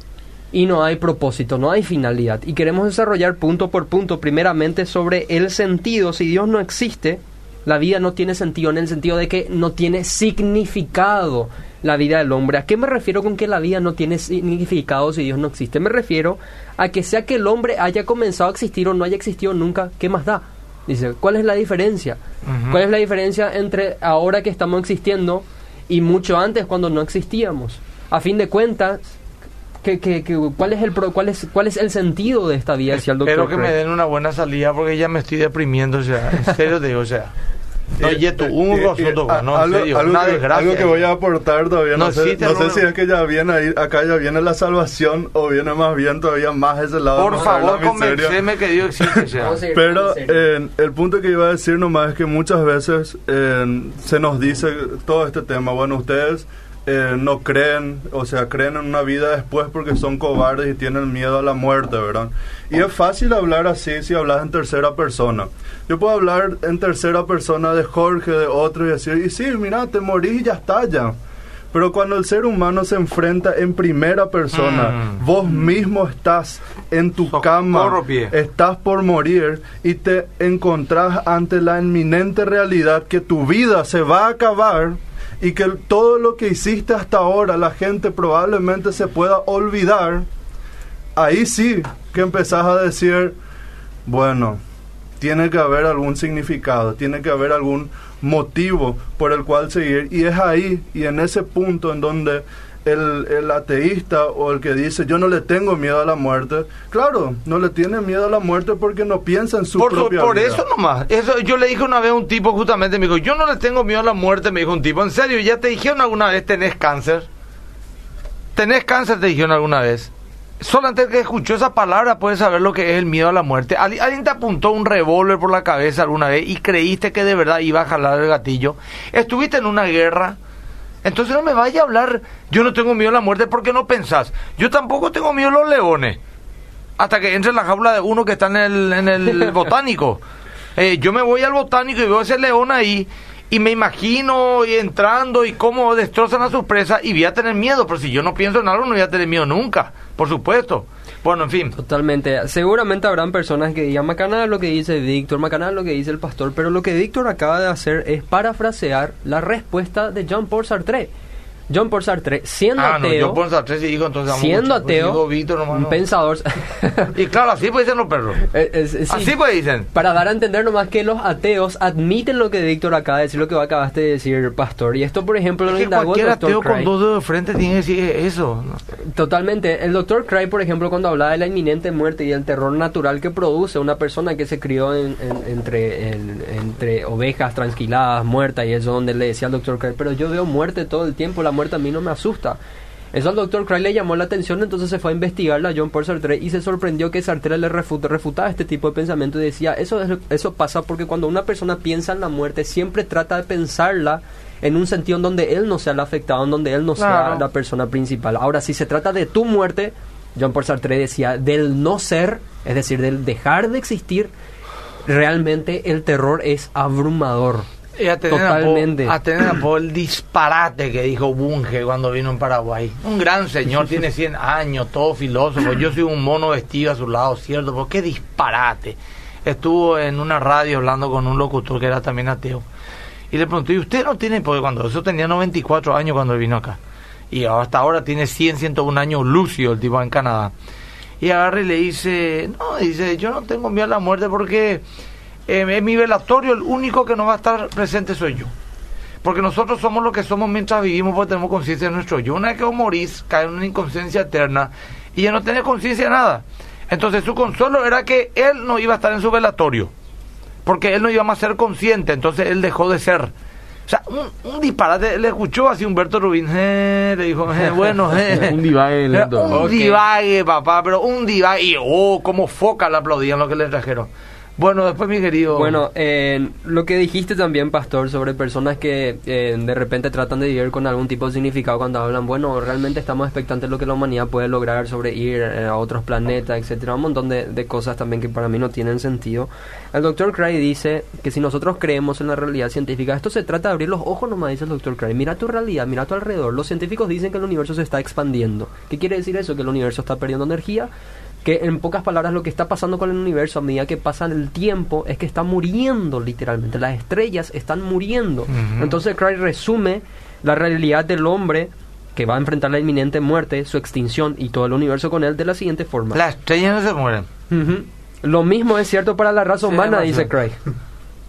[SPEAKER 5] y no hay propósito, no hay finalidad. Y queremos desarrollar punto por punto primeramente sobre el sentido. Si Dios no existe, la vida no tiene sentido en el sentido de que no tiene significado la vida del hombre. ¿A qué me refiero con que la vida no tiene significado si Dios no existe? Me refiero a que sea que el hombre haya comenzado a existir o no haya existido nunca, ¿qué más da? Dice, ¿cuál es la diferencia? ¿Cuál es la diferencia entre ahora que estamos existiendo y mucho antes cuando no existíamos? A fin de cuentas, cuál, es el cuál, es, ¿Cuál es el sentido de esta vida?
[SPEAKER 2] Espero que me den una buena salida porque ya me estoy deprimiendo, o sea, en serio te digo, o sea. No, eh, Yeto, un eh, eh, no,
[SPEAKER 4] algo, serio, algo, que, algo que voy a aportar todavía, no, sé, no sé si es que ya viene ahí, acá ya viene la salvación o viene más bien todavía más ese lado.
[SPEAKER 2] Por favor, convenceme que Dios existe.
[SPEAKER 4] Pero el punto que iba a decir nomás es que muchas veces se nos dice todo este tema, bueno, ustedes eh, no creen, o sea, creen en una vida después porque son cobardes y tienen miedo a la muerte, ¿verdad? Y es fácil hablar así si hablas en tercera persona. Yo puedo hablar en tercera persona de Jorge, de otro y decir, y sí, mira, te morís y ya está ya. Pero cuando el ser humano se enfrenta en primera persona, mm. vos mismo estás en tu cama, estás por morir y te encontrás ante la inminente realidad que tu vida se va a acabar y que todo lo que hiciste hasta ahora la gente probablemente se pueda olvidar, ahí sí que empezás a decir, bueno, tiene que haber algún significado, tiene que haber algún motivo por el cual seguir. Y es ahí y en ese punto en donde el, el, ateísta o el que dice yo no le tengo miedo a la muerte, claro, no le tiene miedo a la muerte porque no piensa en su
[SPEAKER 2] por,
[SPEAKER 4] propia
[SPEAKER 2] Por
[SPEAKER 4] vida.
[SPEAKER 2] eso nomás. Eso, yo le dije una vez a un tipo justamente, me dijo, yo no le tengo miedo a la muerte, me dijo un tipo, en serio, ya te dijeron alguna vez tenés cáncer. Tenés cáncer, te dijeron alguna vez. Solamente el que escuchó esa palabra puede saber lo que es el miedo a la muerte. ¿Al- ¿Alguien te apuntó un revólver por la cabeza alguna vez y creíste que de verdad iba a jalar el gatillo? ¿Estuviste en una guerra? Entonces no me vaya a hablar, yo no tengo miedo a la muerte porque no pensás. Yo tampoco tengo miedo a los leones. Hasta que entre en la jaula de uno que está en el, en el botánico. Eh, yo me voy al botánico y veo ese león ahí y me imagino y entrando y cómo destrozan a su presa y voy a tener miedo. Pero si yo no pienso en algo no voy a tener miedo nunca, por supuesto. Bueno, en fin.
[SPEAKER 5] Totalmente. Seguramente habrán personas que digan, Macana lo que dice Víctor, Macana lo que dice el pastor, pero lo que Víctor acaba de hacer es parafrasear la respuesta de Jean Paul Sartre. Jean Paul Sartre, siendo
[SPEAKER 2] Ah,
[SPEAKER 5] ateo,
[SPEAKER 2] entonces... vamos
[SPEAKER 5] siendo
[SPEAKER 2] mucho. Pues
[SPEAKER 5] ateo,
[SPEAKER 2] Víctor, nomás
[SPEAKER 5] un
[SPEAKER 2] no.
[SPEAKER 5] pensador...
[SPEAKER 2] Y claro, así pues dicen los perros.
[SPEAKER 5] Eh, es- sí.
[SPEAKER 2] Así pues dicen.
[SPEAKER 5] Para dar a entender nomás que los ateos admiten lo que Víctor acaba de decir, lo que acabaste de decir, pastor. Y esto, por ejemplo, lo
[SPEAKER 2] que
[SPEAKER 5] indagó
[SPEAKER 2] cualquier ateo con dos dedos de frente tiene que decir eso.
[SPEAKER 5] Totalmente. El doctor Craig, por ejemplo, cuando hablaba de la inminente muerte y el terror natural que produce una persona que se crió en- en- entre, en- entre ovejas tranquiladas, muertas, y eso donde le decía al doctor Craig, pero yo veo muerte todo el tiempo, la muerte a mí no me asusta. Eso al doctor Craig le llamó la atención, entonces se fue a investigarla a John Paul Sartre y se sorprendió que Sartre le refuta- refutaba este tipo de pensamiento y decía, eso, es- eso pasa porque cuando una persona piensa en la muerte, siempre trata de pensarla en un sentido en donde él no sea el afectado, en donde él no sea la persona principal. Ahora, si se trata de tu muerte, John Paul Sartre decía, del no ser, es decir, del dejar de existir, realmente el terror es abrumador.
[SPEAKER 2] Y a tener
[SPEAKER 5] Totalmente.
[SPEAKER 2] A, po- a tener a po el disparate que dijo Bunge cuando vino en Paraguay. Un gran señor, tiene 100 años, todo filósofo. Yo soy un mono vestido a su lado, ¿cierto? Pero qué disparate. Estuvo en una radio hablando con un locutor que era también ateo. Y le pregunté, ¿y usted no tiene? Porque cuando eso tenía 94 años cuando vino acá. Y hasta ahora tiene 100, 101 años lucio el tipo en Canadá. Y agarra y le dice, no, dice, yo no tengo miedo a la muerte porque eh, en mi velatorio el único que no va a estar presente soy yo. Porque nosotros somos lo que somos mientras vivimos porque tenemos conciencia de nuestro yo. Una vez que vos morís, cae en una inconsciencia eterna y ya no tenés conciencia de nada. Entonces su consuelo era que él no iba a estar en su velatorio. Porque él no iba más a ser consciente, entonces él dejó de ser. O sea, un, un disparate, le escuchó así Humberto Rubín, eh, le dijo, eh, bueno, eh.
[SPEAKER 3] Un divague lento.
[SPEAKER 2] Un
[SPEAKER 3] Ok.
[SPEAKER 2] divague, papá, pero un divague. Y, oh, como foca le aplaudían lo que le trajeron. Bueno, después mi querido...
[SPEAKER 5] Bueno, eh, lo que dijiste también, Pastor, sobre personas que eh, de repente tratan de vivir con algún tipo de significado cuando hablan, bueno, realmente estamos expectantes de lo que la humanidad puede lograr sobre ir eh, a otros planetas, etcétera, un montón de, de cosas también que para mí no tienen sentido. El doctor Cray dice que si nosotros creemos en la realidad científica, esto se trata de abrir los ojos nomás, dice el doctor Cray. Mira tu realidad, mira a tu alrededor. Los científicos dicen que el universo se está expandiendo. ¿Qué quiere decir eso? Que el universo está perdiendo energía que en pocas palabras lo que está pasando con el universo a medida que pasa el tiempo es que está muriendo literalmente, las estrellas están muriendo. Entonces Craig resume la realidad del hombre que va a enfrentar la inminente muerte, su extinción y todo el universo con él de la siguiente forma.
[SPEAKER 2] Las estrellas no se mueren.
[SPEAKER 5] Lo mismo es cierto para la raza humana, dice Craig.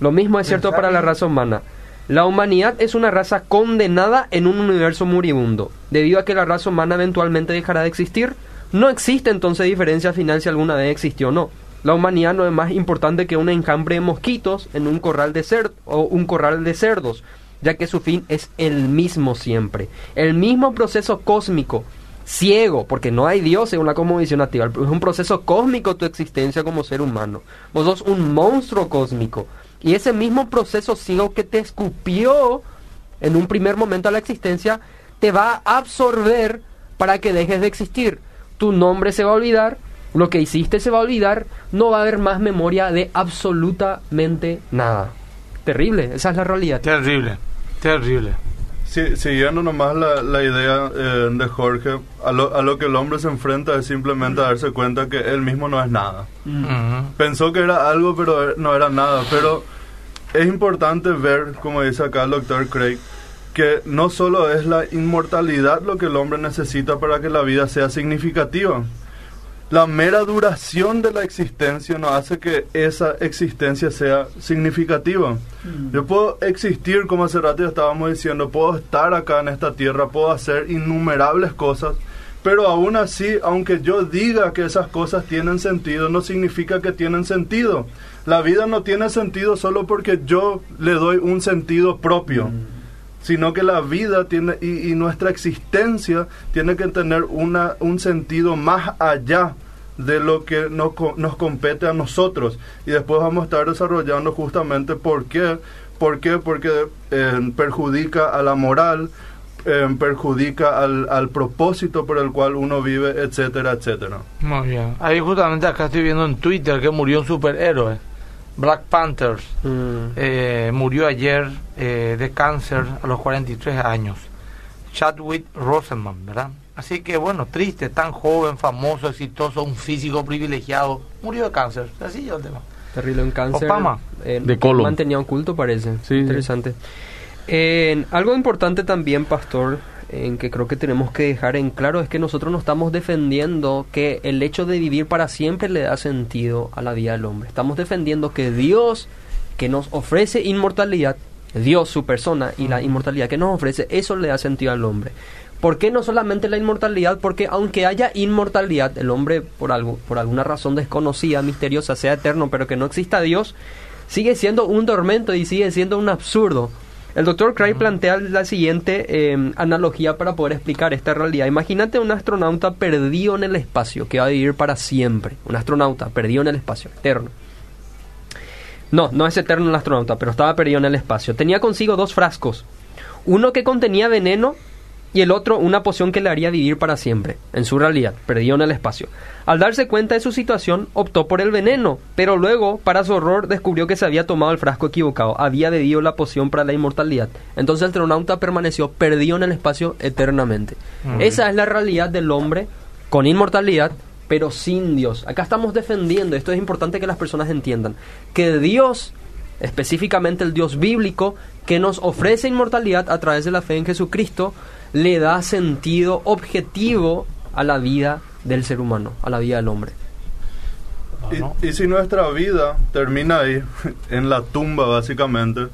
[SPEAKER 5] Lo mismo es cierto para la raza humana. La humanidad es una raza condenada en un universo moribundo. Debido a que la raza humana eventualmente dejará de existir, no existe entonces diferencia final si alguna vez existió o no. La humanidad no es más importante que un enjambre de mosquitos en un corral de cer o un corral de cerdos, ya que su fin es el mismo siempre. El mismo proceso cósmico ciego, porque no hay Dios en una cosmovisión activa. Es un proceso cósmico tu existencia como ser humano. Vos sos un monstruo cósmico. Y ese mismo proceso ciego que te escupió en un primer momento a la existencia, te va a absorber para que dejes de existir. Tu nombre se va a olvidar, lo que hiciste se va a olvidar, no va a haber más memoria de absolutamente nada. Terrible, esa es la realidad.
[SPEAKER 2] Terrible, terrible.
[SPEAKER 4] Sí, siguiendo nomás la, la idea eh, de Jorge, a lo, a lo que el hombre se enfrenta es simplemente darse cuenta que él mismo no es nada.
[SPEAKER 2] Ujú.
[SPEAKER 4] Pensó que era algo, pero no era nada. Pero es importante ver, como dice acá el doctor Craig, que no solo es la inmortalidad lo que el hombre necesita para que la vida sea significativa. la mera duración de la existencia no hace que esa existencia sea significativa. Mm. Yo puedo existir, como hace rato estábamos diciendo, puedo estar acá en esta tierra, puedo hacer innumerables cosas, pero aún así, aunque yo diga que esas cosas tienen sentido, no significa que tienen sentido. La vida no tiene sentido solo porque yo le doy un sentido propio. Mm sino que la vida tiene y, nuestra existencia tiene que tener una, un sentido más allá de lo que nos, nos compete a nosotros. Y después vamos a estar desarrollando justamente por qué. ¿Por qué? Porque eh, perjudica a la moral, eh, perjudica al, al, propósito por el cual uno vive, etcétera, etcétera.
[SPEAKER 2] Muy bien. Ahí justamente acá estoy viendo en Twitter que murió un superhéroe. Black Panthers mm. eh, murió ayer eh, de cáncer a los 43 años. Chadwick Roseman, ¿verdad? Así que bueno, triste, tan joven, famoso, exitoso, un físico privilegiado, murió de cáncer. Así yo el tema.
[SPEAKER 5] Terrible, un cáncer.
[SPEAKER 2] Obama.
[SPEAKER 5] Eh, de colon. Mantenía oculto, parece. Sí, Interesante. algo importante también, Pastor, en que creo que tenemos que dejar en claro es que nosotros no estamos defendiendo que el hecho de vivir para siempre le da sentido a la vida del hombre. Estamos defendiendo que Dios, que nos ofrece inmortalidad, Dios, su persona y la inmortalidad que nos ofrece, eso le da sentido al hombre. ¿Por qué no solamente la inmortalidad? Porque aunque haya inmortalidad, el hombre por, algo, por alguna razón desconocida, misteriosa, sea eterno, pero que no exista Dios, sigue siendo un tormento y sigue siendo un absurdo. El doctor Cray plantea la siguiente em, analogía para poder explicar esta realidad. Imagínate un astronauta perdido en el espacio, que va a vivir para siempre. Un astronauta perdido en el espacio, eterno. No, no es eterno el astronauta, pero estaba perdido en el espacio. Tenía consigo dos frascos. Uno que contenía veneno y el otro una poción que le haría vivir para siempre, en su realidad, perdido en el espacio. Al darse cuenta de su situación, optó por el veneno, pero luego, para su horror, descubrió que se había tomado el frasco equivocado, había bebido la poción para la inmortalidad. Entonces el astronauta permaneció perdido en el espacio eternamente. Esa es la realidad del hombre con inmortalidad, pero sin Dios. Acá estamos defendiendo, esto es importante que las personas entiendan, que Dios específicamente el Dios bíblico, que nos ofrece inmortalidad a través de la fe en Jesucristo, le da sentido objetivo a la vida del ser humano, a la vida del hombre.
[SPEAKER 4] Y, si nuestra vida termina ahí, en la tumba básicamente,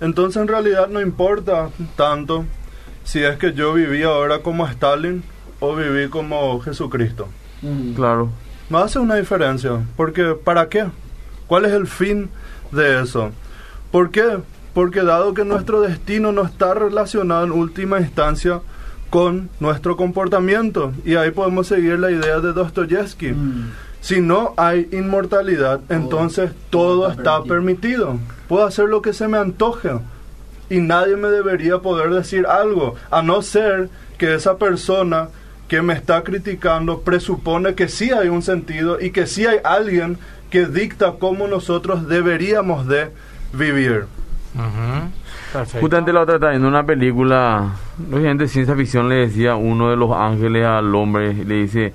[SPEAKER 4] entonces en realidad no importa tanto si es que yo viví ahora como Stalin o viví como Jesucristo.
[SPEAKER 3] Mm. Claro.
[SPEAKER 4] No hace una diferencia, porque ¿para qué? ¿Cuál es el fin de eso? ¿Por qué? Porque dado que nuestro destino no está relacionado en última instancia con nuestro comportamiento, y ahí podemos seguir la idea de Dostoyevsky. Mm. Si no hay inmortalidad, entonces todo está permitido. Puedo hacer lo que se me antoje y nadie me debería poder decir algo, a no ser que esa persona que me está criticando presupone que sí hay un sentido y que sí hay alguien que dicta cómo nosotros deberíamos de vivir.
[SPEAKER 3] Justamente la otra está una película, lógicamente ciencia ficción le decía uno de los ángeles al hombre, le dice,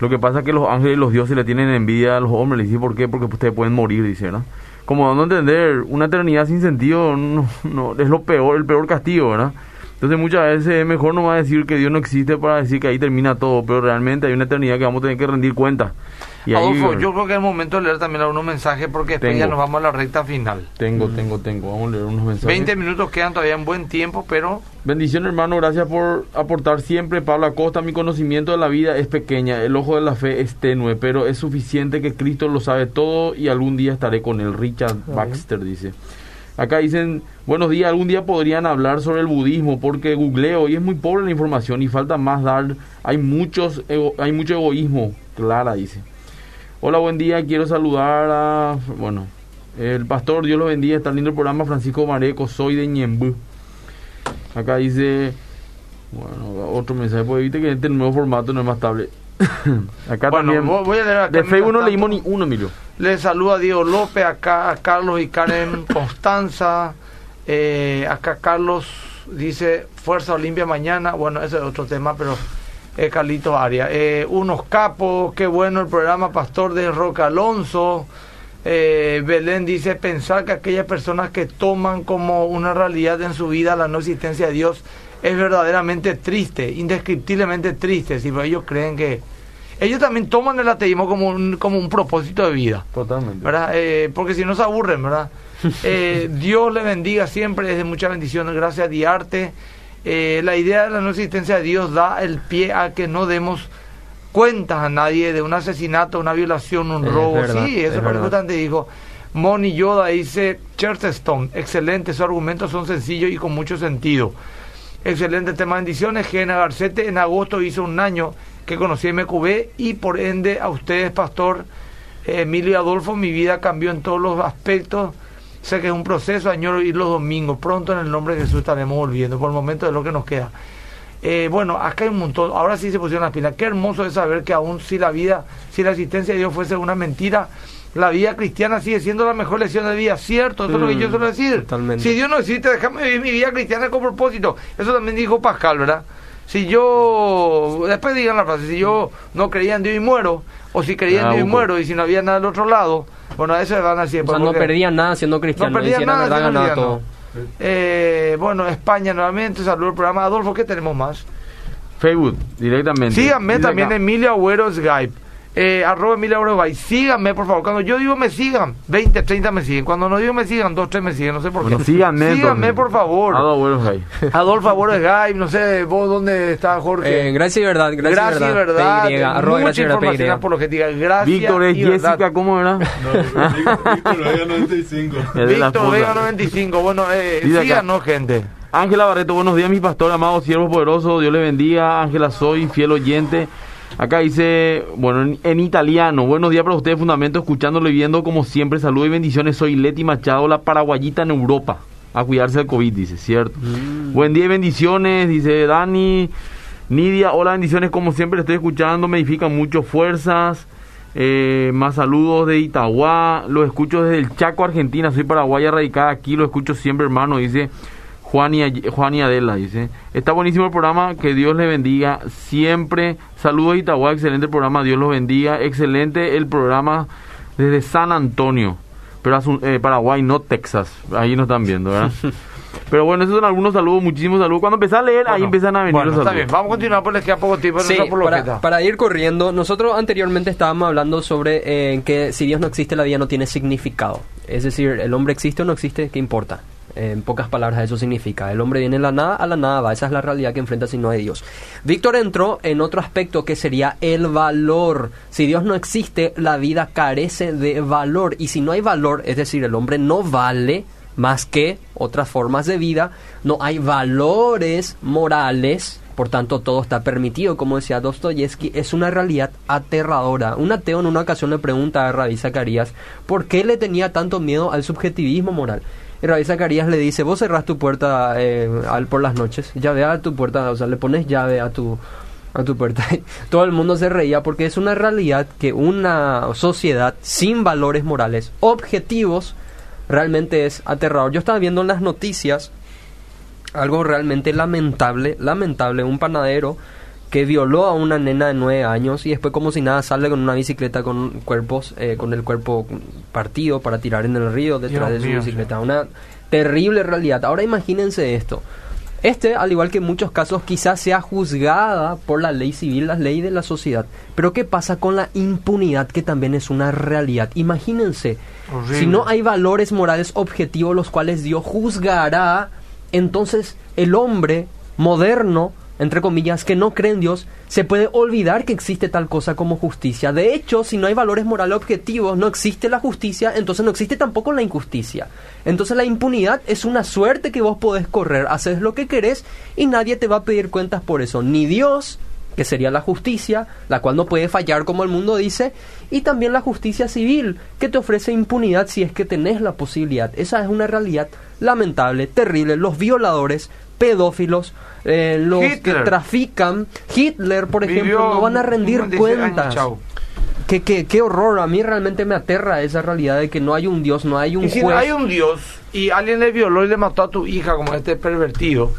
[SPEAKER 3] lo que pasa es que los ángeles y los dioses le tienen envidia a los hombres, le dice, ¿por qué? Porque ustedes pueden morir, dice, ¿no? Como dando a entender, una eternidad sin sentido no, no, es lo peor, el peor castigo, ¿verdad? Entonces muchas veces es mejor no va a decir que Dios no existe para decir que ahí termina todo, pero realmente hay una eternidad que vamos a tener que rendir cuenta.
[SPEAKER 2] Y Adolfo, yo creo que es el momento de leer también algunos mensajes porque después ya nos vamos a la recta final.
[SPEAKER 3] Tengo, mm. tengo, tengo. Vamos a leer unos mensajes.
[SPEAKER 2] 20 minutos quedan todavía en buen tiempo, pero...
[SPEAKER 3] Bendición hermano, gracias por aportar siempre. Pablo Acosta, mi conocimiento de la vida es pequeña, el ojo de la fe es tenue, pero es suficiente que Cristo lo sabe todo y algún día estaré con él. Richard Baxter dice. Acá dicen, buenos días, algún día podrían hablar sobre el budismo porque googleo y es muy pobre la información y falta más dar, hay muchos hay mucho egoísmo, Clara dice. Hola, buen día, quiero saludar a, bueno, el pastor, Dios lo bendiga, está lindo el programa, Francisco Mareco, soy de Ñembú. Acá dice, bueno, otro mensaje, pues viste que este nuevo formato no es más estable. acá también, voy a leer de Facebook no leímos ni uno, Emilio.
[SPEAKER 2] Le saluda a Diego López, acá a Carlos y Karen Constanza. Eh, acá Carlos dice Fuerza Olimpia mañana. Bueno, ese es otro tema, pero eh, Carlito Arias. Eh, unos capos, qué bueno el programa Pastor de Roca Alonso. Eh, Belén dice pensar que aquellas personas que toman como una realidad en su vida la no existencia de Dios es verdaderamente triste, indescriptiblemente triste, si ellos creen que ellos también toman el ateísmo como un, como un propósito de vida.
[SPEAKER 3] Totalmente.
[SPEAKER 2] ¿verdad? Eh, porque si no se aburren, ¿verdad? Eh, Dios le bendiga siempre, es de muchas bendiciones, gracias Diarte. Eh, la idea de la no existencia de Dios da el pie a que no demos cuentas a nadie de un asesinato, una violación, un
[SPEAKER 5] Es
[SPEAKER 2] robo.
[SPEAKER 5] verdad,
[SPEAKER 2] sí,
[SPEAKER 5] es
[SPEAKER 2] eso es importante dijo. Moni Yoda dice, Chesterton, excelente, sus argumentos son sencillos y con mucho sentido. Excelente tema, bendiciones. Gena Garcete en agosto hizo un año que conocí MQB y por ende a ustedes, Pastor eh, Emilio y Adolfo, mi vida cambió en todos los aspectos. Sé que es un proceso, añoro ir los domingos. Pronto en el nombre de Jesús estaremos volviendo. Por el momento de lo que nos queda. Eh, bueno, acá hay un montón. Ahora sí se pusieron las pilas. Qué hermoso es saber que aún si la vida, si la existencia de Dios fuese una mentira, la vida cristiana sigue siendo la mejor lección de vida. Cierto, eso es lo que yo suelo decir.
[SPEAKER 5] totalmente.
[SPEAKER 2] Si Dios no existe, déjame vivir mi vida cristiana con propósito. Eso también dijo Pascal, ¿verdad? Si yo, después digan la frase, si yo no creía en Dios y muero, o si creía en
[SPEAKER 3] Ah,
[SPEAKER 2] Dios y muero, y si no había nada del otro lado, bueno, a eso van a decir.
[SPEAKER 5] O sea, no perdían nada siendo cristiano.
[SPEAKER 2] No perdían nada
[SPEAKER 5] verdad,
[SPEAKER 2] siendo
[SPEAKER 5] ganaba
[SPEAKER 2] cristiano.
[SPEAKER 5] todo.
[SPEAKER 2] Eh, bueno, España nuevamente, saludos al programa. Adolfo, ¿qué tenemos más?
[SPEAKER 3] Facebook, directamente.
[SPEAKER 2] Síganme también Emilio Agüero Skype. Eh, arroba Agüero Skype. Síganme, por favor. Cuando yo digo me sigan, 20, 30 me siguen. Cuando no digo me sigan, 2, 3 me siguen. No sé por
[SPEAKER 3] Bueno,
[SPEAKER 2] qué.
[SPEAKER 3] síganme.
[SPEAKER 2] Síganme, por favor.
[SPEAKER 3] Ah.
[SPEAKER 2] Adolfo Agüero Skype. No sé, vos dónde está Jorge.
[SPEAKER 5] Eh, gracias y verdad. Gracias,
[SPEAKER 2] Gracias,
[SPEAKER 5] y verdad.
[SPEAKER 2] verdad.
[SPEAKER 5] Arroba
[SPEAKER 2] Mucha
[SPEAKER 5] gracias y verdad,
[SPEAKER 2] información
[SPEAKER 5] PY.
[SPEAKER 2] apologética. Gracias.
[SPEAKER 3] Víctor es
[SPEAKER 2] y verdad.
[SPEAKER 3] Jessica, ¿cómo era?
[SPEAKER 4] No, Víctor Vega 95.
[SPEAKER 3] Es de la
[SPEAKER 2] Víctor. Vega 95. Bueno, eh, síganos, gente.
[SPEAKER 3] Ángela Barreto, buenos días, mi pastor amado, siervo poderoso, Dios le bendiga. Ángela, soy fiel oyente. Acá dice, bueno, en, en italiano, buenos días para ustedes, Fundamento, escuchándolo y viendo como siempre, saludos y bendiciones. Soy Leti Machado, la paraguayita en Europa. A cuidarse del COVID, dice, ¿cierto? Buen día y bendiciones, dice Dani. Nidia, hola, bendiciones, como siempre, le estoy escuchando, me edifican mucho fuerzas. Eh, más saludos de Itagua, lo escucho desde el Chaco, Argentina, soy paraguaya radicada aquí, lo escucho siempre, hermano, dice Juan y, Juan y Adela, dice. Está buenísimo el programa, que Dios le bendiga siempre. Saludos Itagua, excelente el programa, Dios los bendiga. Excelente el programa desde San Antonio, pero Asun- eh, Paraguay, no Texas, ahí nos están viendo, ¿verdad? pero bueno, esos son algunos saludos, muchísimos saludos. Cuando empecé a leer, ahí empiezan a venir
[SPEAKER 2] bueno,
[SPEAKER 3] los
[SPEAKER 2] está
[SPEAKER 3] saludos.
[SPEAKER 2] bien. Vamos a continuar porque les queda poco tiempo en
[SPEAKER 5] Sí, para, para ir corriendo, nosotros anteriormente estábamos hablando sobre eh, que si Dios no existe, la vida no tiene significado. Es decir, el hombre existe o no existe, ¿qué importa? En pocas palabras eso significa. El hombre viene de la nada, a la nada va. Esa es la realidad que enfrenta si no hay Dios. Víctor entró en otro aspecto que sería el valor. Si Dios no existe, la vida carece de valor. Y si no hay valor, es decir, el hombre no vale más que otras formas de vida, no hay valores morales, por tanto todo está permitido, como decía Dostoyevsky, es una realidad aterradora. Un ateo en una ocasión le pregunta a Rabí Zacarías por qué le tenía tanto miedo al subjetivismo moral. Y Rabí Zacarías le dice, vos cerrás tu puerta eh, al, por las noches, llave a tu puerta, o sea, le pones llave a tu, a tu puerta. Todo el mundo se reía porque es una realidad que una sociedad sin valores morales objetivos realmente es aterrador. Yo estaba viendo en las noticias algo realmente lamentable, lamentable, un panadero que violó a una nena de nueve años y después como si nada sale con una bicicleta con cuerpos, eh, con el cuerpo partido para tirar en el río detrás
[SPEAKER 2] Dios
[SPEAKER 5] de su
[SPEAKER 2] mío,
[SPEAKER 5] bicicleta. Una terrible realidad. Ahora imagínense esto. Este, al igual que en muchos casos, quizás sea juzgada por la ley civil, la ley de la sociedad. Pero ¿qué pasa con la impunidad que también es una realidad? Imagínense,
[SPEAKER 2] Horrible.
[SPEAKER 5] si no hay valores morales objetivos los cuales Dios juzgará, entonces el hombre moderno, entre comillas, que no cree en Dios, se puede olvidar que existe tal cosa como justicia. De hecho, si no hay valores morales objetivos, no existe la justicia, entonces no existe tampoco la injusticia. Entonces la impunidad es una suerte que vos podés correr, haces lo que querés y nadie te va a pedir cuentas por eso, ni Dios, que sería la justicia, la cual no puede fallar como el mundo dice, y también la justicia civil, que te ofrece impunidad si es que tenés la posibilidad. Esa es una realidad lamentable, terrible. Los violadores, pedófilos, eh, los que trafican, Hitler, por ejemplo, no van a rendir
[SPEAKER 2] 56 años,
[SPEAKER 5] cuentas. Qué, qué, qué horror, a mí realmente me aterra esa realidad de que no hay un Dios, no hay un
[SPEAKER 2] Y si
[SPEAKER 5] juez.
[SPEAKER 2] hay un Dios y alguien le violó y le mató a tu hija como este pervertido,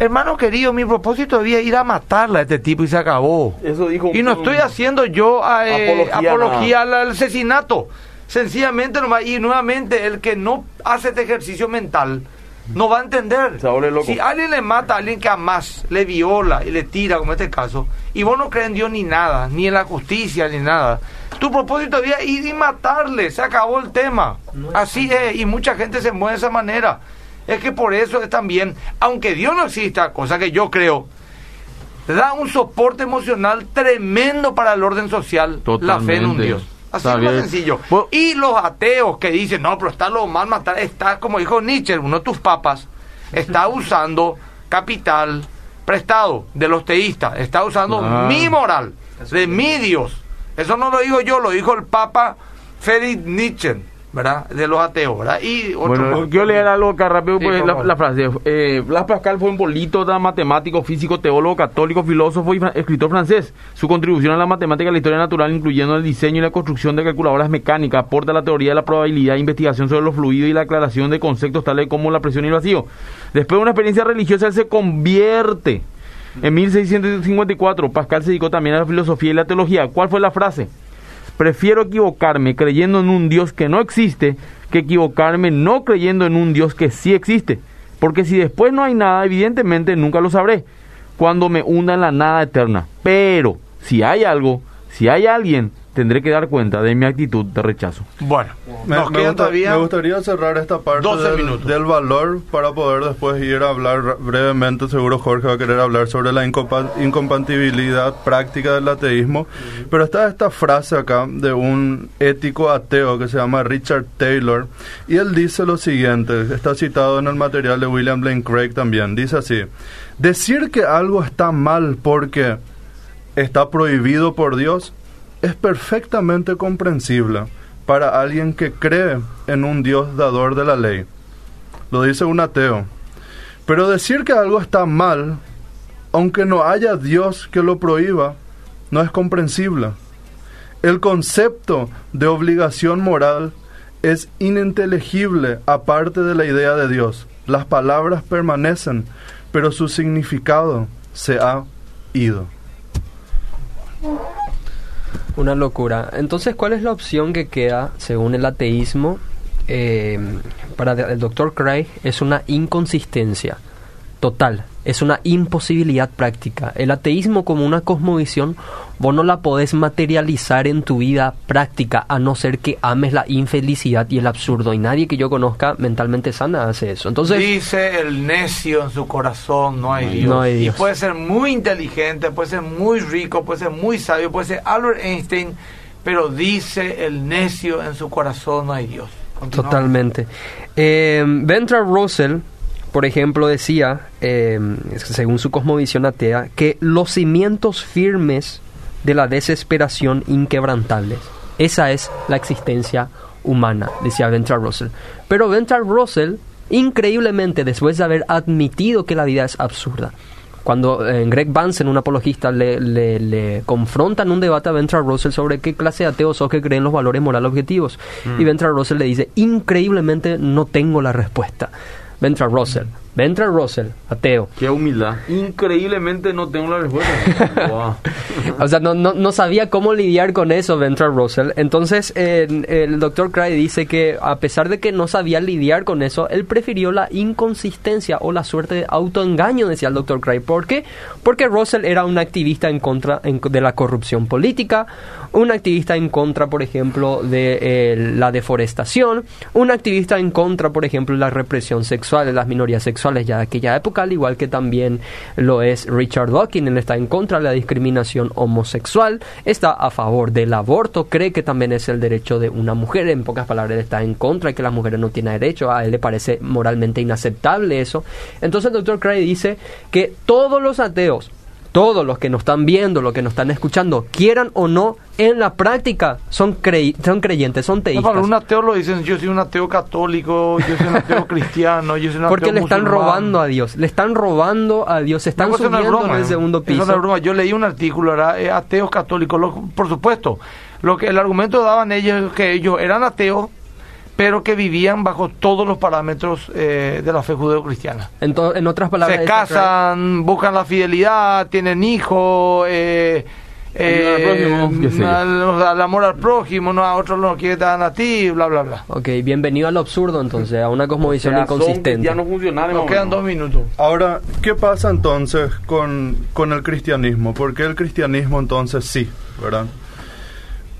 [SPEAKER 2] hermano querido, mi propósito de vida es ir a matarla a este tipo y se acabó.
[SPEAKER 3] Eso dijo
[SPEAKER 2] Y no estoy haciendo yo eh,
[SPEAKER 3] Apología,
[SPEAKER 2] apología, al al asesinato. Sencillamente nomás, y nuevamente, el que no hace este ejercicio mental no va a entender.
[SPEAKER 3] Se vuelve loco.
[SPEAKER 2] Si alguien le mata a alguien que jamás le viola y le tira, como en este caso, y vos no crees en Dios ni nada, ni en la justicia, ni nada, tu propósito es ir y matarle, se acabó el tema. Así es, y mucha gente se mueve de esa manera. Es que por eso es también, aunque Dios no exista, cosa que yo creo, da un soporte emocional tremendo para el orden social, la fe en un Dios. Así es sencillo. Y los ateos que dicen, no, pero está lo mal matar, está, como dijo Nietzsche, uno de tus papas, está usando capital prestado de los teístas, está usando mi moral, de mi Dios. Eso no lo digo yo, lo dijo el Papa Friedrich Nietzsche. ¿Verdad? De los ateos, ¿verdad? Y
[SPEAKER 3] bueno, quiero leer algo acá rápido, pues, la, frase. Eh, Blas Pascal fue un polítoda, matemático, físico, teólogo, católico, filósofo y escritor francés. Su contribución a la matemática y la historia natural, incluyendo el diseño y la construcción de calculadoras mecánicas, aporta la teoría de la probabilidad, investigación sobre los fluidos y la aclaración de conceptos tales como la presión y el vacío. Después de una experiencia religiosa, él se convierte. En 1654, Pascal se dedicó también a la filosofía y la teología. ¿Cuál fue la frase? Prefiero equivocarme creyendo en un Dios que no existe que equivocarme no creyendo en un Dios que sí existe. Porque si después no hay nada, evidentemente nunca lo sabré cuando me hunda en la nada eterna. Pero si hay algo, si hay alguien, tendré que dar cuenta de mi actitud de rechazo.
[SPEAKER 2] Bueno,
[SPEAKER 4] me, gustaría cerrar esta parte del, valor para poder después ir a hablar brevemente. Seguro Jorge va a querer hablar sobre la incompatibilidad práctica del ateísmo. Pero está esta frase acá de un ético ateo que se llama Richard Taylor. Y él dice lo siguiente: está citado en el material de William Blaine Craig también. Dice así: Decir que algo está mal porque está prohibido por Dios es perfectamente comprensible para alguien que cree en un Dios dador de la ley. Lo dice un ateo. Pero decir que algo está mal, aunque no haya Dios que lo prohíba, no es comprensible. El concepto de obligación moral es ininteligible aparte de la idea de Dios. Las palabras permanecen, pero su significado se ha ido.
[SPEAKER 5] Una locura. Entonces, ¿cuál es la opción que queda según el ateísmo? Eh, para el doctor Craig es una inconsistencia total, es una imposibilidad práctica. El ateísmo como una cosmovisión, vos no la podés materializar en tu vida práctica a no ser que ames la infelicidad y el absurdo. Y nadie que yo conozca mentalmente sana hace eso. Entonces
[SPEAKER 2] dice el necio en su corazón, no hay, Dios. No hay Dios. Y puede ser muy inteligente, puede ser muy rico, puede ser muy sabio, puede ser Albert Einstein, pero dice el necio en su corazón, no hay Dios.
[SPEAKER 5] Totalmente. Eh, Ventra Russell por ejemplo, decía, em, según su cosmovisión atea, que los cimientos firmes de la desesperación inquebrantables. Esa es la existencia humana, decía Ventral Russell. Pero Ventral Russell, increíblemente, después de haber admitido que la vida es absurda, cuando eh, Greg Vance, un apologista, le, le, confronta en un debate a Ventral Russell sobre qué clase de ateos sos que creen los valores morales objetivos. Y mm. Ventral Russell le dice, increíblemente no tengo la respuesta. Ventral Russell. Ventral Russell, ateo.
[SPEAKER 3] Qué humildad. Increíblemente no tengo la respuesta.
[SPEAKER 5] o sea, no, no, sabía cómo lidiar con eso, Ventral Russell. Entonces, el doctor Cray dice que a pesar de que no sabía lidiar con eso, él prefirió la inconsistencia o la suerte de autoengaño, decía el doctor Cray. ¿Por qué? Porque Russell era un activista en contra de la corrupción política, un activista en contra, por ejemplo, de eh, la deforestación, un activista en contra, por ejemplo, de la represión sexual de las minorías sexuales ya de aquella época, al igual que también lo es Richard Dawkins, él está en contra de la discriminación homosexual, está a favor del aborto, cree que también es el derecho de una mujer, en pocas palabras, está en contra de que las mujeres no tienen derecho, a él le parece moralmente inaceptable eso. Entonces el doctor Cray dice que todos los ateos, todos los que nos están viendo, los que nos están escuchando, quieran o no, en la práctica son, son creyentes, son teístas.
[SPEAKER 2] No, un ateo lo dicen, yo soy un ateo católico, yo soy un ateo cristiano, yo soy un ateo
[SPEAKER 5] Porque le están robando a Dios, le están robando a Dios, se están subiendo en el segundo piso.
[SPEAKER 2] Es una broma. Yo leí un artículo, era eh, ateos católicos, por supuesto. Lo que el argumento daban ellos que ellos eran ateos pero que vivían bajo todos los parámetros eh, de la fe judeo-cristiana.
[SPEAKER 5] En, en, otras palabras...
[SPEAKER 2] Se casan, buscan la fidelidad, tienen hijos, eh, eh, al, amor al prójimo, no a otros no quiere dar a ti, bla, bla, bla.
[SPEAKER 5] Ok, bienvenido al absurdo entonces, a una cosmovisión inconsistente.
[SPEAKER 2] Ya no funciona. Nos quedan dos minutos.
[SPEAKER 4] Ahora, ¿qué pasa entonces con, con el cristianismo? ¿Por qué el cristianismo entonces sí, verdad?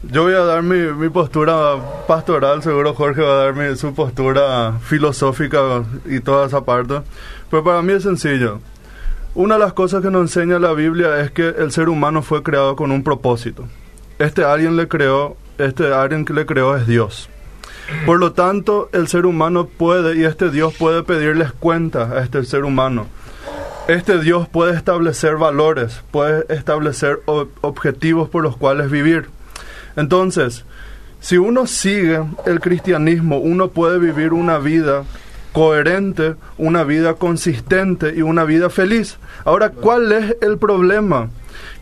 [SPEAKER 4] Yo voy a dar mi, mi, postura pastoral, seguro Jorge va a dar su postura filosófica y toda esa parte. Pero para mí es sencillo. Una de las cosas que nos enseña la Biblia es que el ser humano fue creado con un propósito. Este alguien le creó, este alguien que le creó es Dios. Por lo tanto, el ser humano puede, y este Dios puede pedirles cuenta a este ser humano. Este Dios puede establecer valores, puede establecer objetivos por los cuales vivir. Entonces, si uno sigue el cristianismo, uno puede vivir una vida coherente, una vida consistente y una vida feliz. Ahora, ¿cuál es el problema?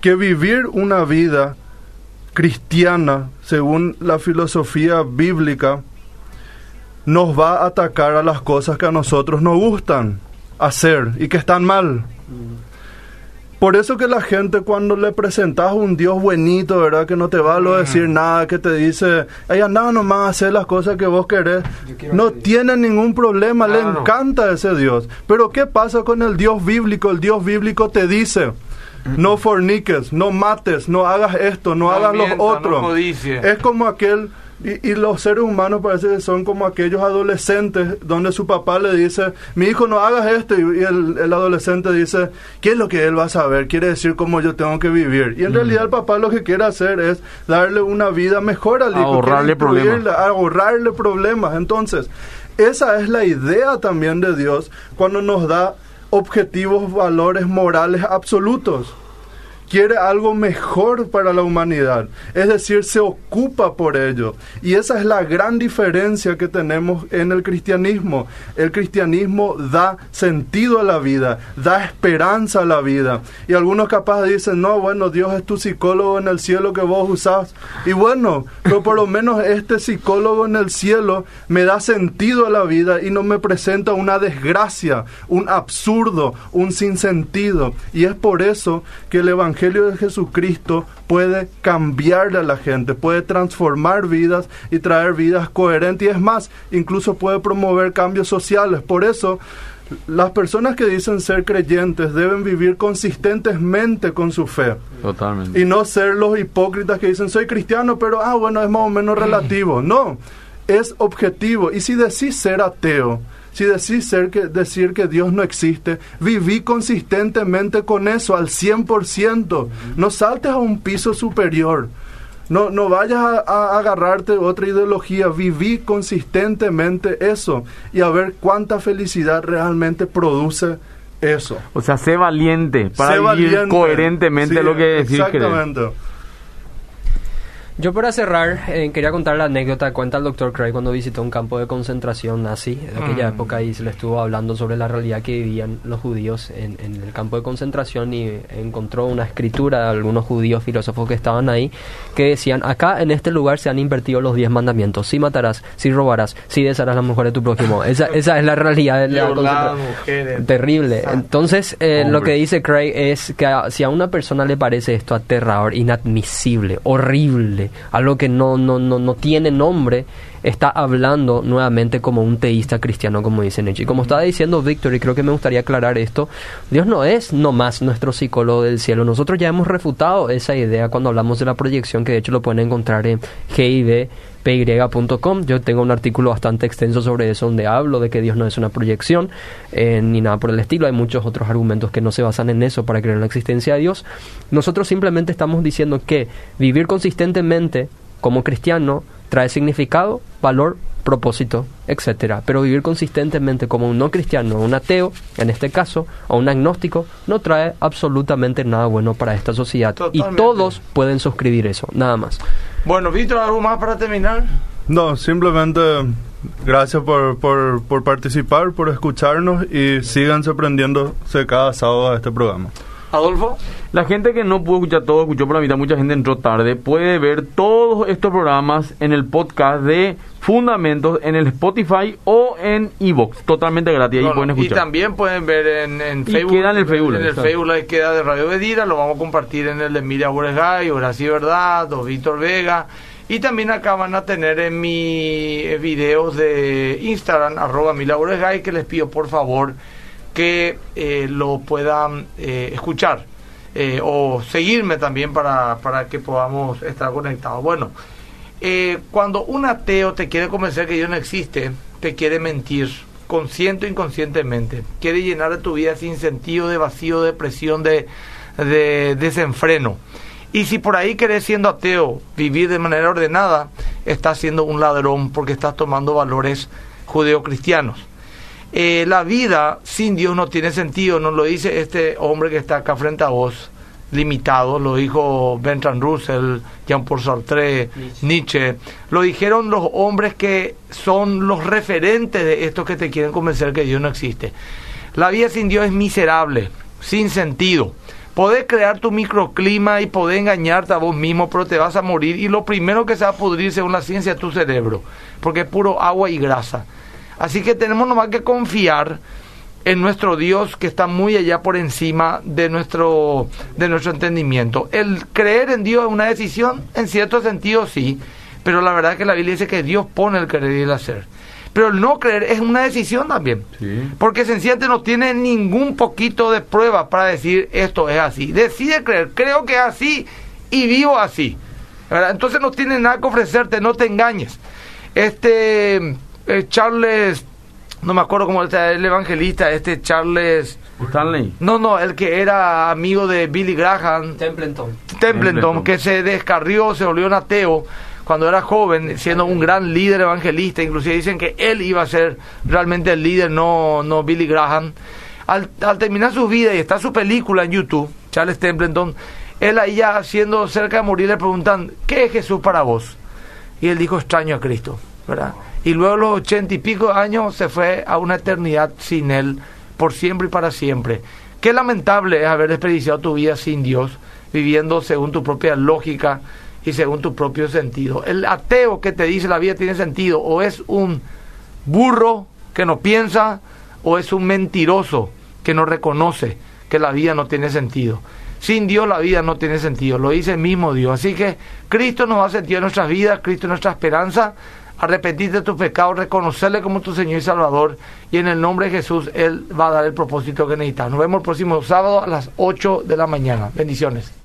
[SPEAKER 4] Que vivir una vida cristiana, según la filosofía bíblica, nos va a atacar a las cosas que a nosotros nos gustan hacer y que están mal. Por eso que la gente cuando le presentas un Dios buenito, ¿verdad? Que no te va a lo decir nada, que te dice, ella nada nomás a hacer las cosas que vos querés. No tiene ningún problema, le encanta ese Dios. Pero ¿qué pasa con el Dios bíblico? El Dios bíblico te dice, no forniques, no mates, no hagas esto, no, hagas lo otro. es como aquel y, los seres humanos parece que son como aquellos adolescentes donde su papá le dice, mi hijo no hagas esto, y, el, adolescente dice, ¿qué es lo que él va a saber? Quiere decir cómo yo tengo que vivir. Y en realidad el papá lo que quiere hacer es darle una vida mejor al hijo.
[SPEAKER 3] Ahorrarle problemas.
[SPEAKER 4] Ahorrarle problemas. Entonces, esa es la idea también de Dios cuando nos da objetivos, valores morales absolutos quiere algo mejor para la humanidad, es decir, se ocupa por ello. Y esa es la gran diferencia que tenemos en el cristianismo. El cristianismo da sentido a la vida, da esperanza a la vida. Y algunos capaz dicen, no, bueno, Dios es tu psicólogo en el cielo que vos usás. Y bueno, pero por lo menos este psicólogo en el cielo me da sentido a la vida y no me presenta una desgracia, un absurdo, un sinsentido. Y es por eso que el Evangelio Evangelio de Jesucristo puede cambiarle a la gente, puede transformar vidas y traer vidas coherentes y es más, incluso puede promover cambios sociales. Por eso, las personas que dicen ser creyentes deben vivir consistentemente con su fe.
[SPEAKER 3] Totalmente.
[SPEAKER 4] Y no ser los hipócritas que dicen soy cristiano, pero ah, bueno, es más o menos relativo. No, es objetivo. Y si decís ser ateo, si decís ser que, decir que Dios no existe, viví consistentemente con eso al 100%. No saltes a un piso superior. No, no vayas a, agarrarte otra ideología, viví consistentemente eso y a ver cuánta felicidad realmente produce eso.
[SPEAKER 3] O sea, sé valiente para vivir coherentemente lo que decís.
[SPEAKER 4] Exactamente.
[SPEAKER 5] Yo para cerrar, eh, quería contar la anécdota, cuenta el doctor Craig cuando visitó un campo de concentración nazi de aquella mm. época y se le estuvo hablando sobre la realidad que vivían los judíos en, el campo de concentración y encontró una escritura de algunos judíos filósofos que estaban ahí que decían, acá en este lugar se han invertido los diez mandamientos, si matarás, si robarás, si desharás a la mujer de tu prójimo. Esa, esa es la realidad de la concentración. Terrible. Entonces, eh, lo que dice Craig es que si a una persona le parece esto aterrador, inadmisible, horrible, algo que no, no, no, no tiene nombre, está hablando nuevamente como un teísta cristiano, como dice Nietzsche. Y como estaba diciendo Víctor, y creo que me gustaría aclarar esto, Dios no es nomás nuestro psicólogo del cielo. Nosotros ya hemos refutado esa idea cuando hablamos de la proyección, que de hecho lo pueden encontrar en gidpy.com. Yo tengo un artículo bastante extenso sobre eso donde hablo de que Dios no es una proyección eh, ni nada por el estilo. Hay muchos otros argumentos que no se basan en eso para creer en la existencia de Dios. Nosotros simplemente estamos diciendo que vivir consistentemente como cristiano trae significado, valor, propósito, etcétera. Pero vivir consistentemente como un no cristiano, un ateo, en este caso, o un agnóstico, no trae absolutamente nada bueno para esta sociedad. Y todos pueden suscribir eso, nada más.
[SPEAKER 2] Bueno, Víctor, ¿algo más para terminar?
[SPEAKER 4] No, simplemente gracias por, por, por participar, por escucharnos y sigan sorprendiéndose cada sábado a este programa.
[SPEAKER 2] Adolfo.
[SPEAKER 3] La gente que no pudo escuchar todo, escuchó por la mitad, mucha gente entró tarde, puede ver todos estos programas en el podcast de Fundamentos en el Spotify o en Evox, totalmente gratis. Ahí pueden escuchar.
[SPEAKER 2] Y también pueden ver en, en Facebook.
[SPEAKER 3] queda en el Facebook.
[SPEAKER 2] En el Facebook la queda de Radio Bedira. Lo vamos a compartir en el de Emilia Buresgay, Horacio Verdad, o Víctor Vega. Y también acá van a tener en mi eh, videos de Instagram, arroba Emilia que les pido por favor que eh, lo puedan eh, escuchar. o seguirme también para, para que podamos estar conectados. Bueno, eh, cuando un ateo te quiere convencer que Dios no existe, te quiere mentir, consciente o inconscientemente, quiere llenar de tu vida sin sentido, de vacío, de depresión, de, desenfreno. Y si por ahí querés, siendo ateo, vivir de manera ordenada, estás siendo un ladrón porque estás tomando valores judeocristianos. Eh, la vida sin Dios no tiene sentido, nos lo dice este hombre que está acá frente a vos, limitado, lo dijo Bertrand Russell, Jean-Paul Sartre, Nietzsche, lo dijeron los hombres que son los referentes de estos que te quieren convencer que Dios no existe. La vida sin Dios es miserable, sin sentido. Podés crear tu microclima y podés engañarte a vos mismo, pero te vas a morir y lo primero que se va a pudrir según la ciencia es tu cerebro, porque es puro agua y grasa. Así que tenemos nomás que confiar en nuestro Dios que está muy allá por encima de nuestro, de nuestro entendimiento. El creer en Dios es una decisión, en cierto sentido sí, pero la verdad es que la Biblia dice que Dios pone el querer y el hacer. Pero el no creer es una decisión también, porque sencillamente no tiene ningún poquito de prueba para decir esto es así. Decide creer, creo que es así y vivo así. Entonces no tiene nada que ofrecerte, no te engañes. Este eh, Charles no me acuerdo cómo está el evangelista, este Charles...
[SPEAKER 3] Stanley.
[SPEAKER 2] No, no, el que era amigo de Billy Graham.
[SPEAKER 5] Templeton.
[SPEAKER 2] Templeton, que se descarrió, se volvió un ateo cuando era joven, siendo un gran líder evangelista. Inclusive dicen que él iba a ser realmente el líder, no, no Billy Graham. Al, al terminar su vida, y está su película en YouTube, Charles Templeton, él ahí ya siendo cerca de morir le preguntan, ¿qué es Jesús para vos? Y él dijo, extraño a Cristo, y luego los ochenta y pico años se fue a una eternidad sin Él, por siempre y para siempre. Qué lamentable es haber desperdiciado tu vida sin Dios, viviendo según tu propia lógica y según tu propio sentido. El ateo que te dice la vida tiene sentido, o es un burro que no piensa, o es un mentiroso que no reconoce que la vida no tiene sentido. Sin Dios la vida no tiene sentido, lo dice el mismo Dios. Así que Cristo nos va a sentido en nuestras vidas, Cristo es nuestra esperanza arrepentirte de tus pecados, reconocerle como tu Señor y Salvador, y en el nombre de Jesús Él va a dar el propósito que necesitas. Nos vemos el próximo sábado a las 8 de la mañana. Bendiciones.